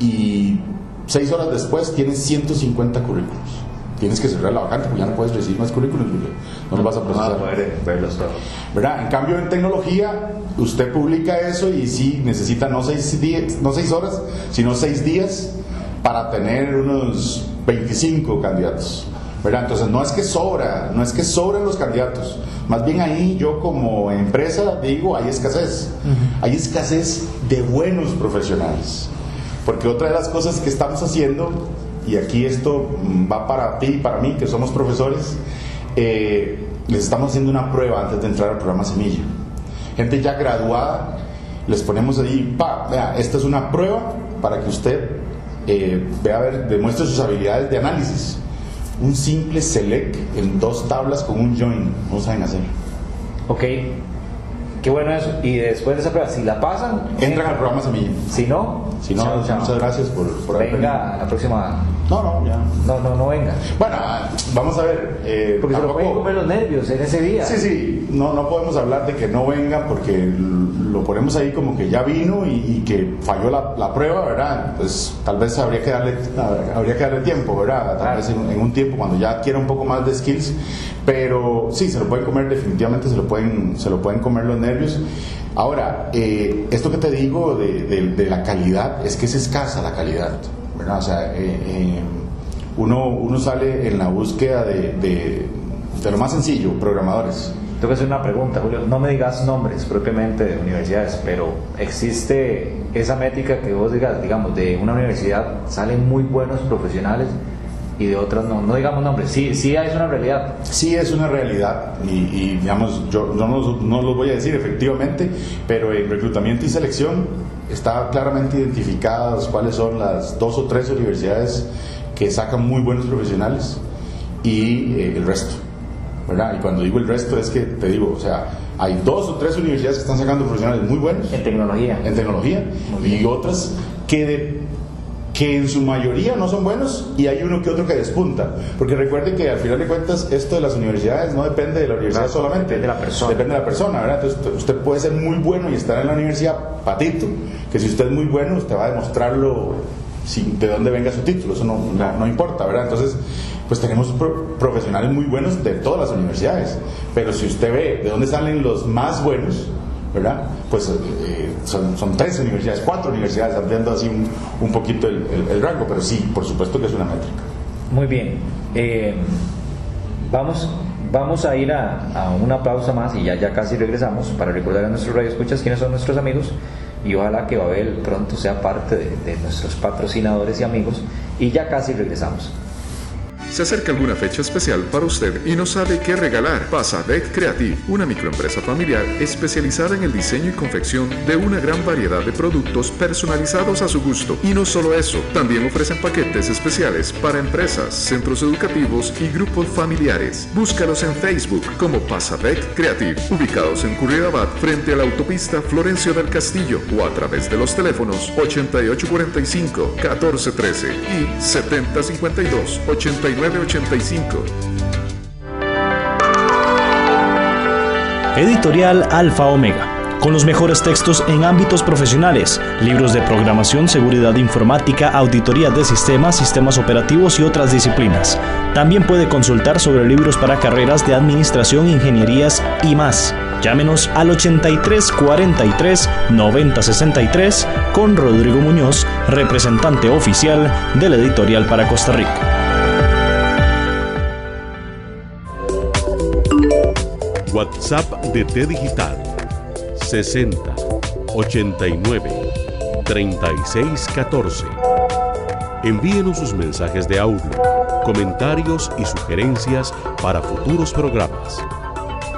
y seis horas después tienes 150 currículos tienes que cerrar la vacante porque ya no puedes recibir más currículums no los vas a procesar. Todos. ¿Verdad? En cambio, en tecnología, usted publica eso y sí necesita no seis, días, no seis horas, sino seis días para tener unos 25 candidatos. ¿verdad? Entonces, no es que sobra, no es que sobren los candidatos. Más bien ahí yo como empresa digo, hay escasez. Uh -huh. Hay escasez de buenos profesionales. Porque otra de las cosas que estamos haciendo y aquí esto va para ti y para mí, que somos profesores, eh, les estamos haciendo una prueba antes de entrar al programa Semilla. Gente ya graduada, les ponemos ahí, pa, vea, esta es una prueba para que usted eh, vea, a ver, demuestre sus habilidades de análisis. Un simple select en dos tablas con un join, no saben hacer. Ok, qué bueno eso. Y después de esa prueba, si la pasan, entran al programa Semilla. Si no, si no, chao, chao. muchas gracias por, por Venga, la próxima. No, no, ya. No, no, no venga. Bueno, vamos a ver. Eh, porque tampoco... se lo pueden comer los nervios en ese día. Sí, sí. No, no podemos hablar de que no venga porque lo ponemos ahí como que ya vino y, y que falló la, la, prueba, ¿verdad? Pues tal vez habría que darle, habría que darle tiempo, ¿verdad? Tal claro. vez en, en, un tiempo cuando ya adquiera un poco más de skills. Pero sí, se lo pueden comer, definitivamente se lo pueden, se lo pueden comer los nervios. Ahora, eh, esto que te digo de, la calidad, es que es escasa la calidad, ¿verdad? O sea, eh, eh, uno, uno sale en la búsqueda de, de lo más sencillo, programadores. Tengo que hacer una pregunta, Julio. No me digas nombres propiamente de universidades, pero ¿existe esa métrica que vos digas, digamos, de una universidad salen muy buenos profesionales y de otras no? No digamos nombres, sí, sí es una realidad. Sí es una realidad y, digamos, yo, no, no lo voy a decir efectivamente, pero en reclutamiento y selección está claramente identificadas cuáles son las dos o tres universidades que sacan muy buenos profesionales y eh, el resto. Y cuando digo el resto es que te digo, o sea, hay dos o tres universidades que están sacando profesionales muy buenos. En tecnología. En tecnología. Y otras que, que en su mayoría no son buenos y hay uno que otro que despunta. Porque recuerde que al final de cuentas esto de las universidades no depende de la universidad solamente. Depende de la persona. Depende de la persona, ¿verdad? Entonces usted puede ser muy bueno y estar en la universidad patito, que si usted es muy bueno usted va a demostrarlo sin, de dónde venga su título, eso no, no, no importa, ¿verdad? Entonces pues tenemos profesionales muy buenos de todas las universidades. Pero si usted ve de dónde salen los más buenos, ¿verdad? Pues eh, son, tres universidades, cuatro universidades, ampliando así un, un poquito el, el, rango, pero sí, por supuesto que es una métrica. Muy bien. Eh, vamos, vamos a ir a, a, una pausa más y ya, ya casi regresamos para recordar a nuestros radioescuchas quiénes son nuestros amigos y ojalá que Babel pronto sea parte de nuestros patrocinadores y amigos y ya casi regresamos. Se acerca alguna fecha especial para usted y no sabe qué regalar. Pasa Deck Creative, una microempresa familiar especializada en el diseño y confección de una gran variedad de productos personalizados a su gusto. Y no solo eso, también ofrecen paquetes especiales para empresas, centros educativos y grupos familiares. Búscalos en Facebook como Pasadec Creative, ubicados en Curridabat frente a la autopista Florencio del Castillo o a través de los teléfonos 8845 1413 y 7052 89 Editorial Alfa Omega. Con los mejores textos en ámbitos profesionales, libros de programación, seguridad informática, auditoría de sistemas, sistemas operativos y otras disciplinas. También puede consultar sobre libros para carreras de administración, ingenierías y más. Llámenos al 83 43 90 63 con Rodrigo Muñoz, representante oficial del editorial para Costa Rica. WhatsApp de T Digital 60 89 36 14. Envíenos sus mensajes de audio, comentarios y sugerencias para futuros programas.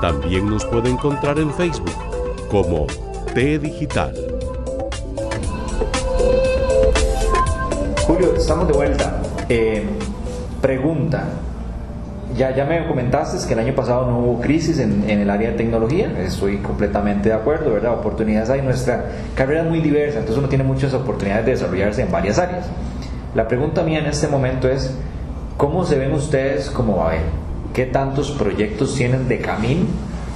También nos puede encontrar en Facebook como T Digital. Julio, estamos de vuelta. Eh, pregunta, ya, ya me comentaste que el año pasado no hubo crisis en, en, el área de tecnología, estoy completamente de acuerdo, ¿verdad? Oportunidades hay, nuestra carrera es muy diversa, entonces uno tiene muchas oportunidades de desarrollarse en varias áreas. La pregunta mía en este momento es, ¿cómo se ven ustedes como Babel? ¿Qué tantos proyectos tienen de camino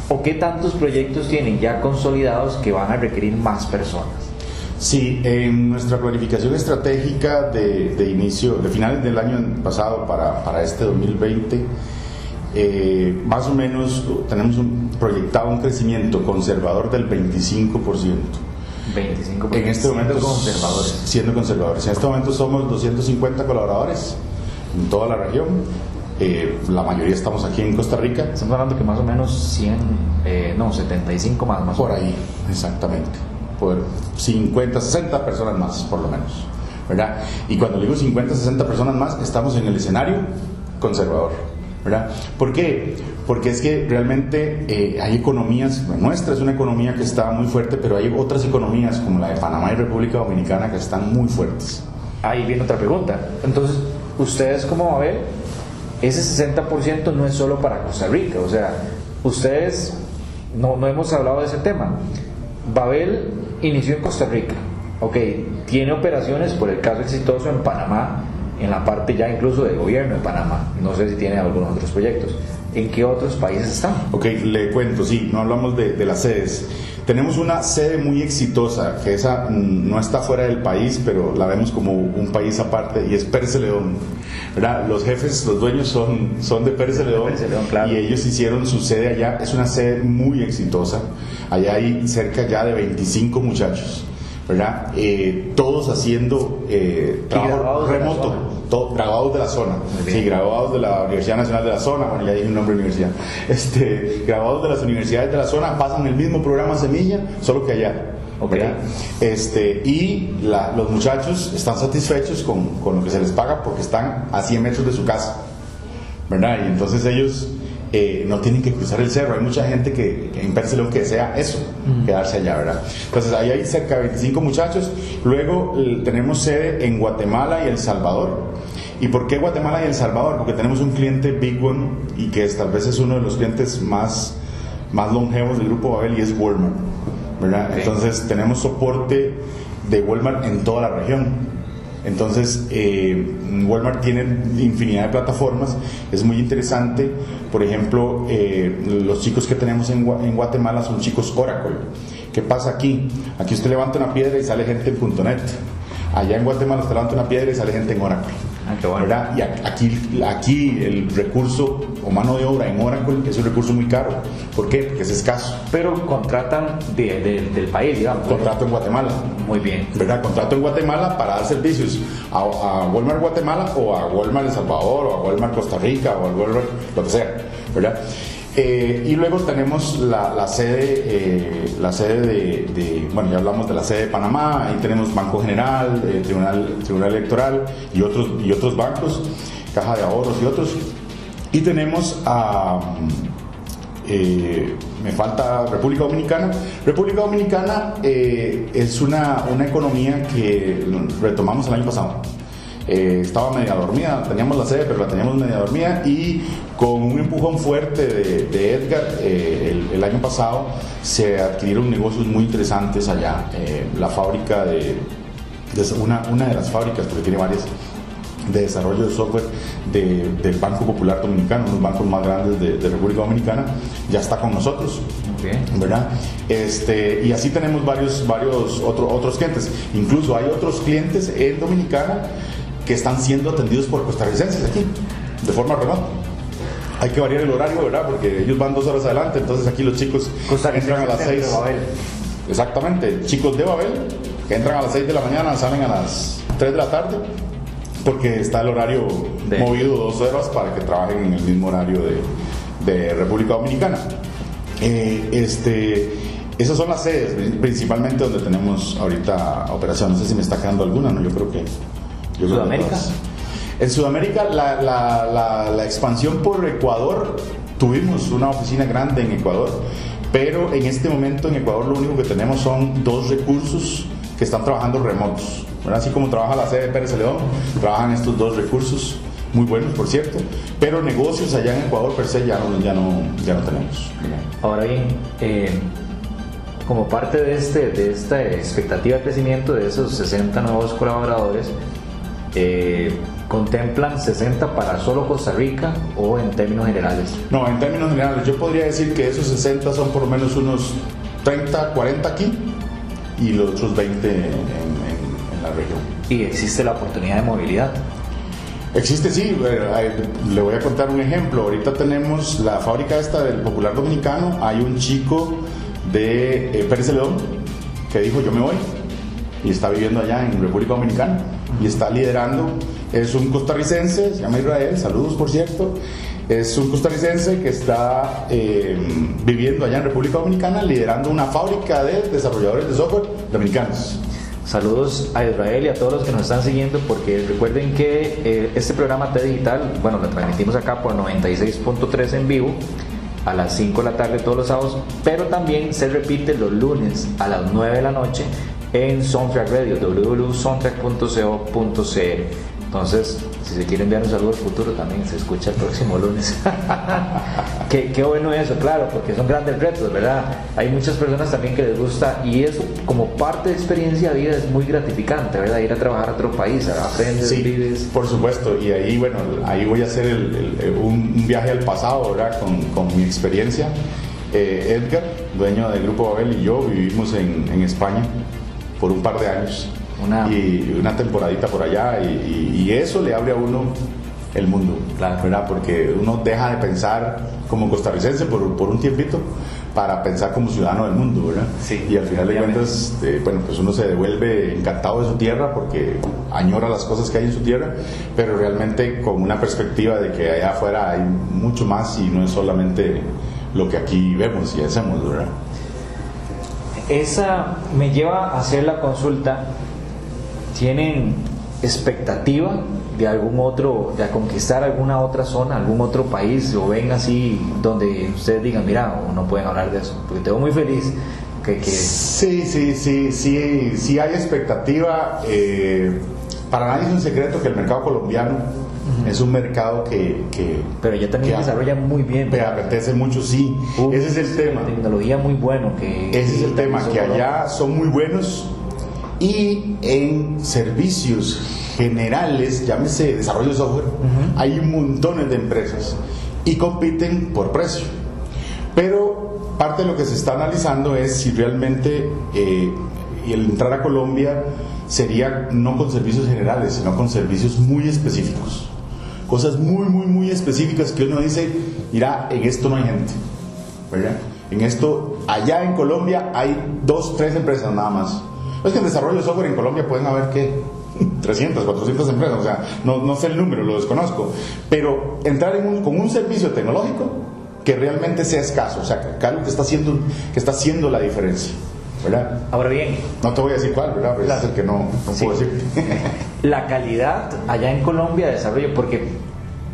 o qué tantos proyectos tienen ya consolidados que van a requerir más personas? Sí, en nuestra planificación estratégica de, de inicio, de finales del año pasado para, para este 2020, eh, más o menos tenemos un, proyectado un crecimiento conservador del 25%. 25%. En este momento, siendo conservadores. Siendo conservadores. En este momento somos 250 colaboradores en toda la región. Eh, la mayoría estamos aquí en Costa Rica. Estamos hablando que más o menos 100, eh, no, 75 más, más. Por ahí, exactamente por 50, 60 personas más, por lo menos. ¿verdad? Y cuando digo 50, 60 personas más, estamos en el escenario conservador. ¿verdad? ¿Por qué? Porque es que realmente eh, hay economías, nuestra es una economía que está muy fuerte, pero hay otras economías como la de Panamá y República Dominicana que están muy fuertes. Ahí viene otra pregunta. Entonces, ustedes a ver, ese 60% no es solo para Costa Rica, o sea, ustedes, no, no hemos hablado de ese tema. Babel inició en Costa Rica. Ok, tiene operaciones, por el caso exitoso, en Panamá, en la parte ya incluso del gobierno de Panamá. No sé si tiene algunos otros proyectos. ¿En qué otros países están? Ok, le cuento, sí, no hablamos de, las sedes. Tenemos una sede muy exitosa, que esa mm, no está fuera del país, pero la vemos como un país aparte, y es Pérez León. ¿verdad? Los jefes, los dueños son, son de Pérez León, claro. y ellos hicieron su sede allá. Es una sede muy exitosa. Allá hay cerca ya de 25 muchachos. ¿Verdad? Eh, todos haciendo eh, trabajo remoto, todo, graduados de la zona, sí, graduados de la Universidad Nacional de la Zona, bueno, ya dije un nombre de universidad, [laughs] este, graduados de las universidades de la zona pasan el mismo programa Semilla, solo que allá. Okay. Este, y la, los muchachos están satisfechos con, con, lo que se les paga porque están a 100 metros de su casa. ¿verdad? Y entonces ellos eh, no tienen que cruzar el cerro. Hay mucha gente que, en Percelón que desea eso, quedarse allá, ¿verdad? Entonces ahí hay cerca de 25 muchachos. Luego tenemos sede en Guatemala y El Salvador. ¿Y por qué Guatemala y El Salvador? Porque tenemos un cliente Big One y que es, tal vez es uno de los clientes más, más longevos del grupo Babel y es Walmart, ¿verdad? Okay. Entonces tenemos soporte de Walmart en toda la región. Entonces, eh, Walmart tiene infinidad de plataformas, es muy interesante. Por ejemplo, eh, los chicos que tenemos en, en, Guatemala son chicos Oracle. ¿Qué pasa aquí? Aquí usted levanta una piedra y sale gente en .net. Allá en Guatemala usted levanta una piedra y sale gente en Oracle. Ah, qué bueno. Y aquí, aquí el recurso o mano de obra en Oracle es un recurso muy caro. ¿Por qué? Porque es escaso. Pero contratan de, de, del país, digamos. Contrato en Guatemala. Muy bien. ¿Verdad? Contrato en Guatemala para dar servicios a, a, Walmart Guatemala o a Walmart El Salvador o a Walmart Costa Rica o a Walmart lo que sea. ¿Verdad? Eh, y luego tenemos la, la sede, eh, la sede de, de, bueno, ya hablamos de la sede de Panamá, ahí tenemos Banco General, eh, Tribunal, Tribunal Electoral y otros, y otros bancos, Caja de Ahorros y otros. Y tenemos a, me falta República Dominicana. República Dominicana es una, una economía que retomamos el año pasado. Eh, estaba media dormida, teníamos la sede, pero la teníamos media dormida y con un empujón fuerte de, Edgar eh, el, año pasado se adquirieron negocios muy interesantes allá. Eh, la fábrica de, de, una, una de las fábricas, porque tiene varias, de desarrollo de software de, del Banco Popular Dominicano, uno de los bancos más grandes de, de República Dominicana, ya está con nosotros. Okay. ¿verdad? Este, y así tenemos varios, varios otro, otros clientes. Incluso hay otros clientes en Dominicana que están siendo atendidos por costarricenses aquí, de forma remota. Hay que variar el horario, ¿verdad? Porque ellos van dos horas adelante, entonces aquí los chicos entran a las seis. Exactamente, chicos de Babel, que entran a las 6 de la mañana, salen a las 3 de la tarde, porque está el horario de... movido dos horas para que trabajen en el mismo horario de, de República Dominicana. Eh, este, esas son las sedes principalmente donde tenemos ahorita operación. No sé si me está quedando alguna, ¿no? Yo creo que yo ¿Sudamérica? En Sudamérica, la, la, la, la, expansión por Ecuador, tuvimos una oficina grande en Ecuador, pero en este momento en Ecuador lo único que tenemos son dos recursos que están trabajando remotos. ¿Verdad? Así como trabaja la sede de Pérez León, trabajan estos dos recursos, muy buenos por cierto, pero negocios allá en Ecuador per se ya no, ya no, ya no tenemos. Ahora bien, eh, como parte de, este, de esta expectativa de crecimiento de esos 60 nuevos colaboradores, eh, ¿contemplan 60 para solo Costa Rica o en términos generales? No, en términos generales, yo podría decir que esos 60 son por lo menos unos 30, 40 aquí y los otros 20 en, la región. ¿Y existe la oportunidad de movilidad? Existe, sí. Le voy a contar un ejemplo. Ahorita tenemos la fábrica esta del Popular Dominicano. Hay un chico de eh, Pérez León que dijo yo me voy y está viviendo allá en República Dominicana y está liderando. Es un costarricense, se llama Israel, saludos por cierto. Es un costarricense que está eh, viviendo allá en República Dominicana liderando una fábrica de desarrolladores de software dominicanos. Saludos a Israel y a todos los que nos están siguiendo porque recuerden que eh, este programa T Digital, bueno, lo transmitimos acá por 96.3 en vivo a las 5 de la tarde todos los sábados, pero también se repite los lunes a las 9 de la noche en Soundtrack Radio, www.soundtrack.co.cr. Entonces, si se quiere enviar un saludo al futuro, también se escucha el próximo lunes. [laughs] qué, qué, bueno eso, claro, porque son grandes retos, ¿verdad? Hay muchas personas también que les gusta y eso, como parte de experiencia de vida, es muy gratificante, ¿verdad? Ir a trabajar a otro país, aprendes, sí, vives. Por supuesto, y ahí, bueno, ahí voy a hacer el, el, un, un, viaje al pasado, ¿verdad? Con, con mi experiencia. Eh, Edgar, dueño del Grupo Babel, y yo vivimos en, en España por un par de años. Una- Y una temporadita por allá, y, y- y eso le abre a uno el mundo, Claro. ¿verdad? Porque uno deja de pensar como costarricense por, por un tiempito para pensar como ciudadano del mundo, ¿verdad? Sí, y al final de cuentas, eh, bueno, pues uno se devuelve encantado de su tierra porque añora las cosas que hay en su tierra, pero realmente con una perspectiva de que allá afuera hay mucho más y no es solamente lo que aquí vemos y hacemos, ¿verdad? Esa me lleva a hacer la consulta. ¿Tienen expectativa de algún otro, de conquistar alguna otra zona, algún otro país? ¿O ven así donde ustedes digan, mira, no pueden hablar de eso? Porque te veo muy feliz que, que Sí, sí, sí, sí, sí hay expectativa. eh, para nadie es un secreto que el mercado colombiano es un mercado que, que pero ya también que desarrolla muy bien. me apetece mucho, sí. Uf, Ese es el tema. Tecnología muy bueno. Que, Ese es el tema, que allá son muy buenos y en servicios generales, llámese desarrollo de software, hay montones de empresas y compiten por precio. Pero parte de lo que se está analizando es si realmente eh, el entrar a Colombia sería no con servicios generales, sino con servicios muy específicos. Cosas muy, muy, muy específicas que uno dice, mira, en esto no hay gente. ¿verdad? En esto, allá en Colombia hay dos, tres empresas nada más. Es que en desarrollo de software en Colombia pueden haber que 300, 400 empresas, o sea, no, no sé el número, lo desconozco. Pero entrar en un- con un servicio tecnológico que realmente sea escaso, o sea, que algo que está haciendo, que está haciendo la diferencia, ¿verdad? Ahora bien, No te voy a decir cuál, ¿verdad? Pero ese es el que no, no Sí. puedo decir. [laughs] la calidad allá en Colombia de desarrollo, porque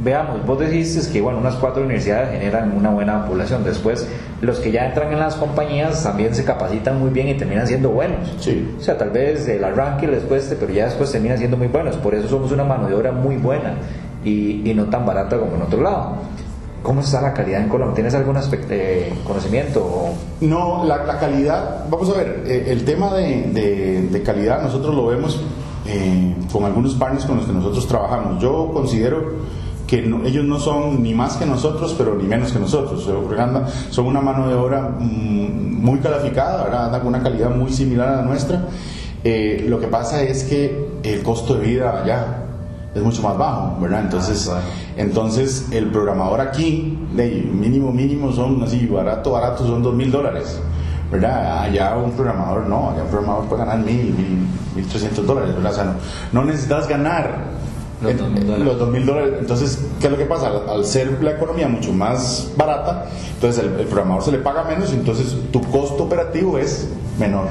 veamos, vos dijiste que bueno, unas cuatro universidades generan una buena población. Después, los que ya entran en las compañías también se capacitan muy bien y terminan siendo buenos. Sí. O sea, tal vez el arranque les cueste, pero ya después terminan siendo muy buenos. Por eso somos una mano de obra muy buena y, y no tan barata como en otro lado. ¿Cómo está la calidad en Colombia? ¿Tienes algún aspecto, eh, conocimiento? o- No, la, la calidad, vamos a ver, eh, el tema de, de- de calidad nosotros lo vemos eh, con algunos partners con los que nosotros trabajamos. Yo considero que no- ellos no son ni más que nosotros, pero ni menos que nosotros. Son una mano de obra mm, muy calificada, ¿verdad? Con una calidad muy similar a la nuestra. Eh, lo que pasa es que el costo de vida allá es mucho más bajo, ¿verdad? Entonces, Ah, entonces el programador aquí, de mínimo, mínimo son así, barato, barato son dos mil dólares, ¿verdad? Allá un programador no, allá un programador puede ganar mil, mil, mil trescientos dólares, ¿verdad? O sea, no, no necesitas ganar Los 2.000 dólares. los dos mil dólares. Entonces, ¿qué es lo que pasa? Al, al ser la economía mucho más barata, entonces el, el programador se le paga menos y entonces tu costo operativo es menor.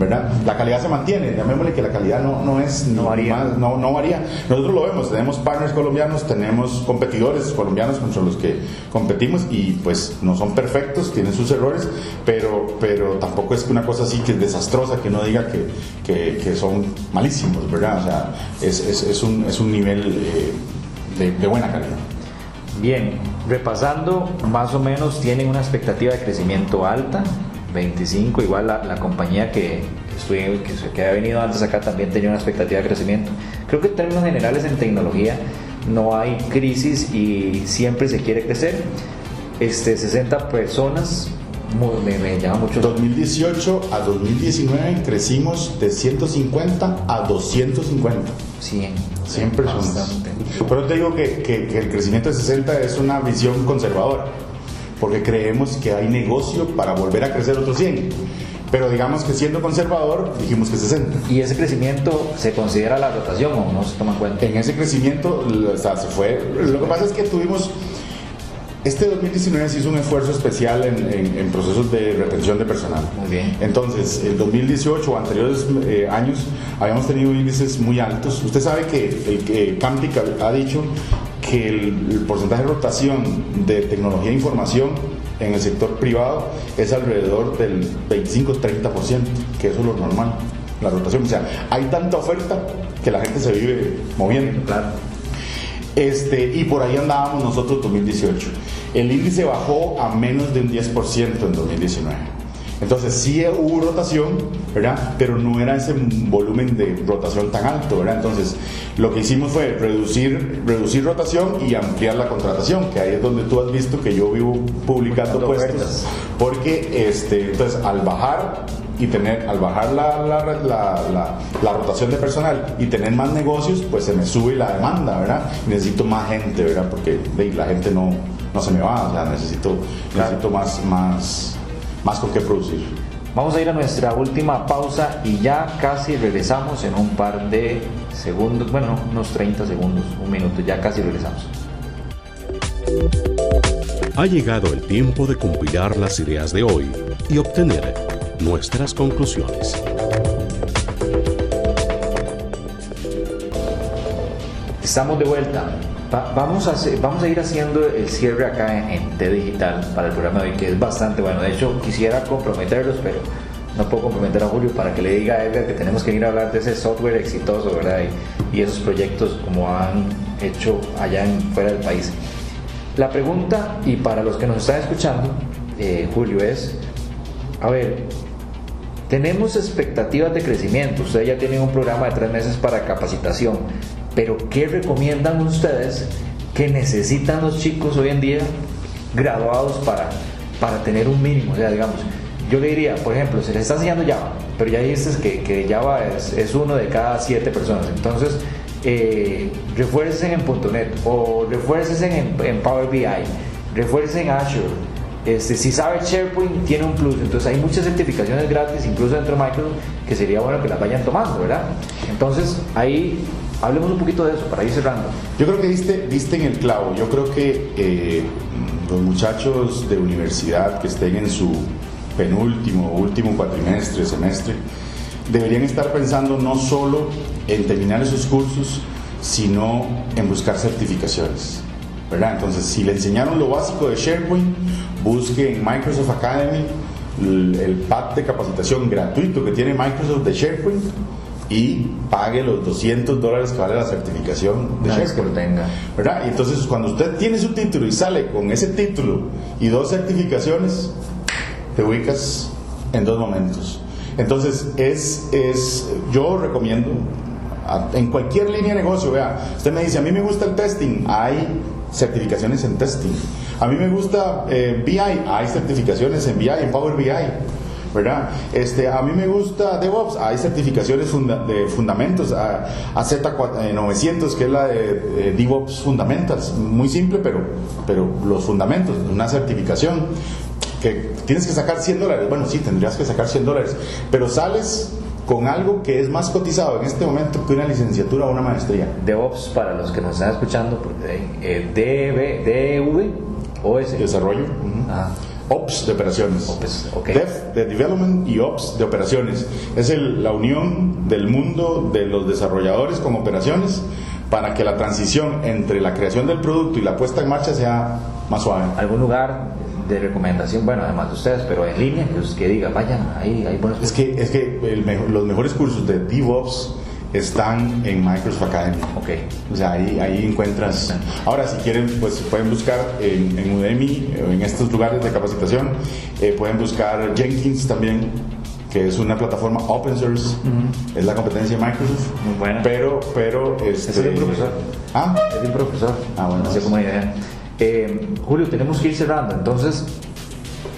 ¿Verdad? La calidad se mantiene, llamémosle que la calidad no, no es No varía. más- no, no varía. Nosotros lo vemos, tenemos partners colombianos, tenemos competidores colombianos contra los que competimos y pues no son perfectos, tienen sus errores, pero, pero tampoco es una cosa así que es desastrosa, que uno diga que, que, que son malísimos, ¿verdad? O sea, es, es, es un, es un nivel eh, de, de buena calidad. Bien, repasando, más o menos tienen una expectativa de crecimiento alta, 25, igual la, la compañía que, estuve, que, que había venido antes acá también tenía una expectativa de crecimiento. Creo que en términos generales en tecnología no hay crisis y siempre se quiere crecer. Este, 60 personas, me, me llama mucho. 2018 a 2019 crecimos de 150 a 250. 100. 100 personas. Bastante. Pero te digo que, que- que el crecimiento de 60 es una visión conservadora, porque creemos que hay negocio para volver a crecer otros 100. Pero digamos que siendo conservador, dijimos que 60. ¿Y ese crecimiento se considera la rotación o no se toma en cuenta? En ese crecimiento o sea, se fue. Lo que pasa es que tuvimos. Este 2019 se hizo un esfuerzo especial en, en- en procesos de retención de personal. Muy bien. Entonces, el 2018 o anteriores eh, años habíamos tenido índices muy altos. Usted sabe que el que Camtic ha- ha dicho que el, el porcentaje de rotación de tecnología e información en el sector privado es alrededor del 25-30%, que eso es lo normal, la rotación. O sea, hay tanta oferta que la gente se vive moviendo. Claro. Este, y por ahí andábamos nosotros en 2018. El índice bajó a menos de un 10% en 2019. Entonces sí hubo rotación, ¿verdad? Pero no era ese volumen de rotación tan alto, ¿verdad? Entonces lo que hicimos fue reducir, reducir rotación y ampliar la contratación, que ahí es donde tú has visto que yo vivo publicando puestos, porque este, entonces al bajar y tener, al bajar la, la, la, la, rotación de personal y tener más negocios, pues se me sube la demanda, ¿verdad? Necesito más gente, ¿verdad? Porque la gente no, no se me va, o sea, necesito, necesito más, más, más con qué producir. Vamos a ir a nuestra última pausa y ya casi regresamos en un par de segundos, bueno, unos 30 segundos, un minuto, ya casi regresamos. Ha llegado el tiempo de compilar las ideas de hoy y obtener nuestras conclusiones. Estamos de vuelta. Vamos, a vamos a ir haciendo el cierre acá en, T Digital para el programa de hoy, que es bastante bueno. De hecho, quisiera comprometerlos, pero no puedo comprometer a Julio para que le diga a Edgar que tenemos que ir a hablar de ese software exitoso, ¿verdad? Y, y esos proyectos como han hecho allá fuera del país. La pregunta, y para los que nos están escuchando, eh, Julio, es, a ver, tenemos expectativas de crecimiento, ustedes ya tienen un programa de tres meses para capacitación, pero ¿qué recomiendan ustedes que necesitan los chicos hoy en día graduados para, para tener un mínimo? O sea, digamos, yo le diría, por ejemplo, se les está enseñando Java, pero ya dices que, que Java es, es, uno de cada siete personas, entonces eh, refuercen en .NET o refuercen en, Power BI, refuercen en Azure este, si sabe SharePoint, tiene un plus. Entonces hay muchas certificaciones gratis, incluso dentro de Microsoft, que sería bueno que las vayan tomando, ¿verdad? Entonces ahí hablemos un poquito de eso para ir cerrando. Yo creo que diste, diste en el clavo. Yo creo que eh, los muchachos de universidad que estén en su penúltimo, último cuatrimestre, semestre, deberían estar pensando no solo en terminar esos cursos, sino en buscar certificaciones. ¿verdad? Entonces, si le enseñaron lo básico de SharePoint, busque en Microsoft Academy el, pack de capacitación gratuito que tiene Microsoft de SharePoint y pague los 200 dólares que vale la certificación de SharePoint. tenga. ¿verdad? Y entonces cuando usted tiene su título y sale con ese título y dos certificaciones, te ubicas en dos momentos. Entonces es, es yo recomiendo en cualquier línea de negocio, vea, usted me dice, a mí me gusta el testing, hay certificaciones en testing. A mí me gusta eh, BI, hay certificaciones en BI, en Power BI. ¿Verdad? Este, a mí me gusta DevOps, hay certificaciones de fundamentos, a, Z900, que es la de, DevOps Fundamentals, muy simple, pero, pero los fundamentos, una certificación que tienes que sacar 100 dólares, bueno, sí, tendrías que sacar 100 dólares, pero sales con algo que es más cotizado en este momento que una licenciatura o una maestría. DevOps, para los que nos están escuchando, eh, DB, DV, OS. Desarrollo. Ops de operaciones. Ops, Dev de development y Ops de operaciones. Es el, la unión del mundo de los desarrolladores con operaciones para que la transición entre la creación del producto y la puesta en marcha sea más suave. ¿Algún lugar de recomendación, bueno, además de ustedes, pero en línea, que, que diga, vayan, ahí hay buenos Es que, es que los mejores cursos de DevOps están en Microsoft Academy. Ok. O sea, ahí, ahí encuentras. Ahora, si quieren, pues pueden buscar en, en Udemy, en estos lugares de capacitación, eh, pueden buscar Jenkins también, que es una plataforma open source, es la competencia de Microsoft. Muy buena. Pero, pero. Este, es un profesor. Ah, es un profesor. Ah, bueno. No sé cómo idea. Eh, Julio, tenemos que ir cerrando, entonces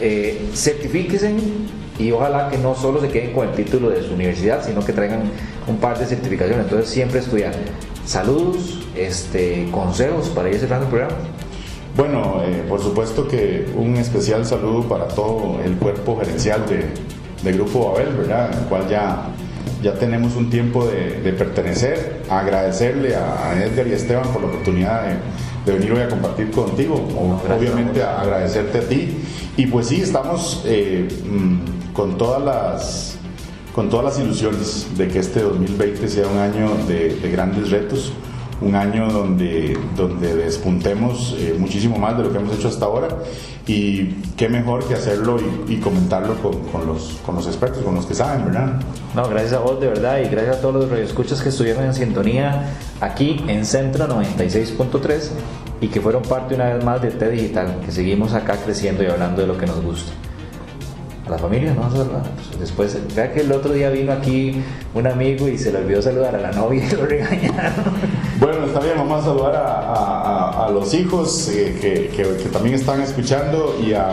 eh, certifíquense y ojalá que no solo se queden con el título de su universidad, sino que traigan un par de certificaciones. Entonces siempre estudiar. Saludos, este, consejos para ir cerrando el programa. Bueno, eh, por supuesto que un especial saludo para todo el cuerpo gerencial de, Grupo Babel, ¿verdad? En el cual ya, ya tenemos un tiempo de, pertenecer, agradecerle a Edgar y a Esteban por la oportunidad de de venir hoy a compartir contigo. obviamente agradecerte a ti. Y pues sí, estamos eh, mm, con todas las con todas las ilusiones de que este 2020 sea un año de, grandes retos, un año donde, donde despuntemos eh, muchísimo más de lo que hemos hecho hasta ahora y qué mejor que hacerlo y, comentarlo con, los, con los expertos, con los que saben, ¿verdad? No, gracias a vos de verdad y gracias a todos los radioescuchas que estuvieron en sintonía aquí en Centro 96.3 y que fueron parte una vez más de T Digital, que seguimos acá creciendo y hablando de lo que nos gusta. A la familia, ¿no? Después, vea que el otro día vino aquí un amigo y se le olvidó saludar a la novia y lo regañaron. Bueno, está bien, vamos a saludar a, los hijos eh, que, también están escuchando y a,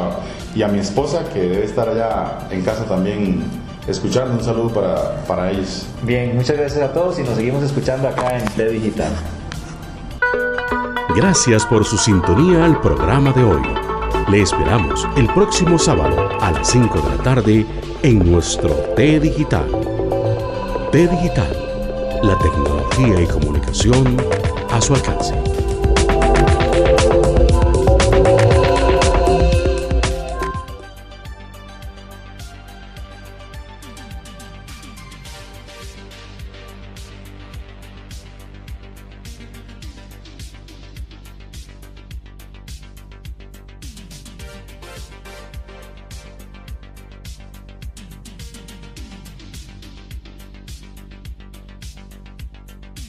y a mi esposa que debe estar allá en casa también escuchando. Un saludo para, para ellos. Bien, muchas gracias a todos y nos seguimos escuchando acá en T Digital. Gracias por su sintonía al programa de hoy. Le esperamos el próximo sábado a las 5 de la tarde en nuestro T Digital. T Digital, la tecnología y comunicación a su alcance.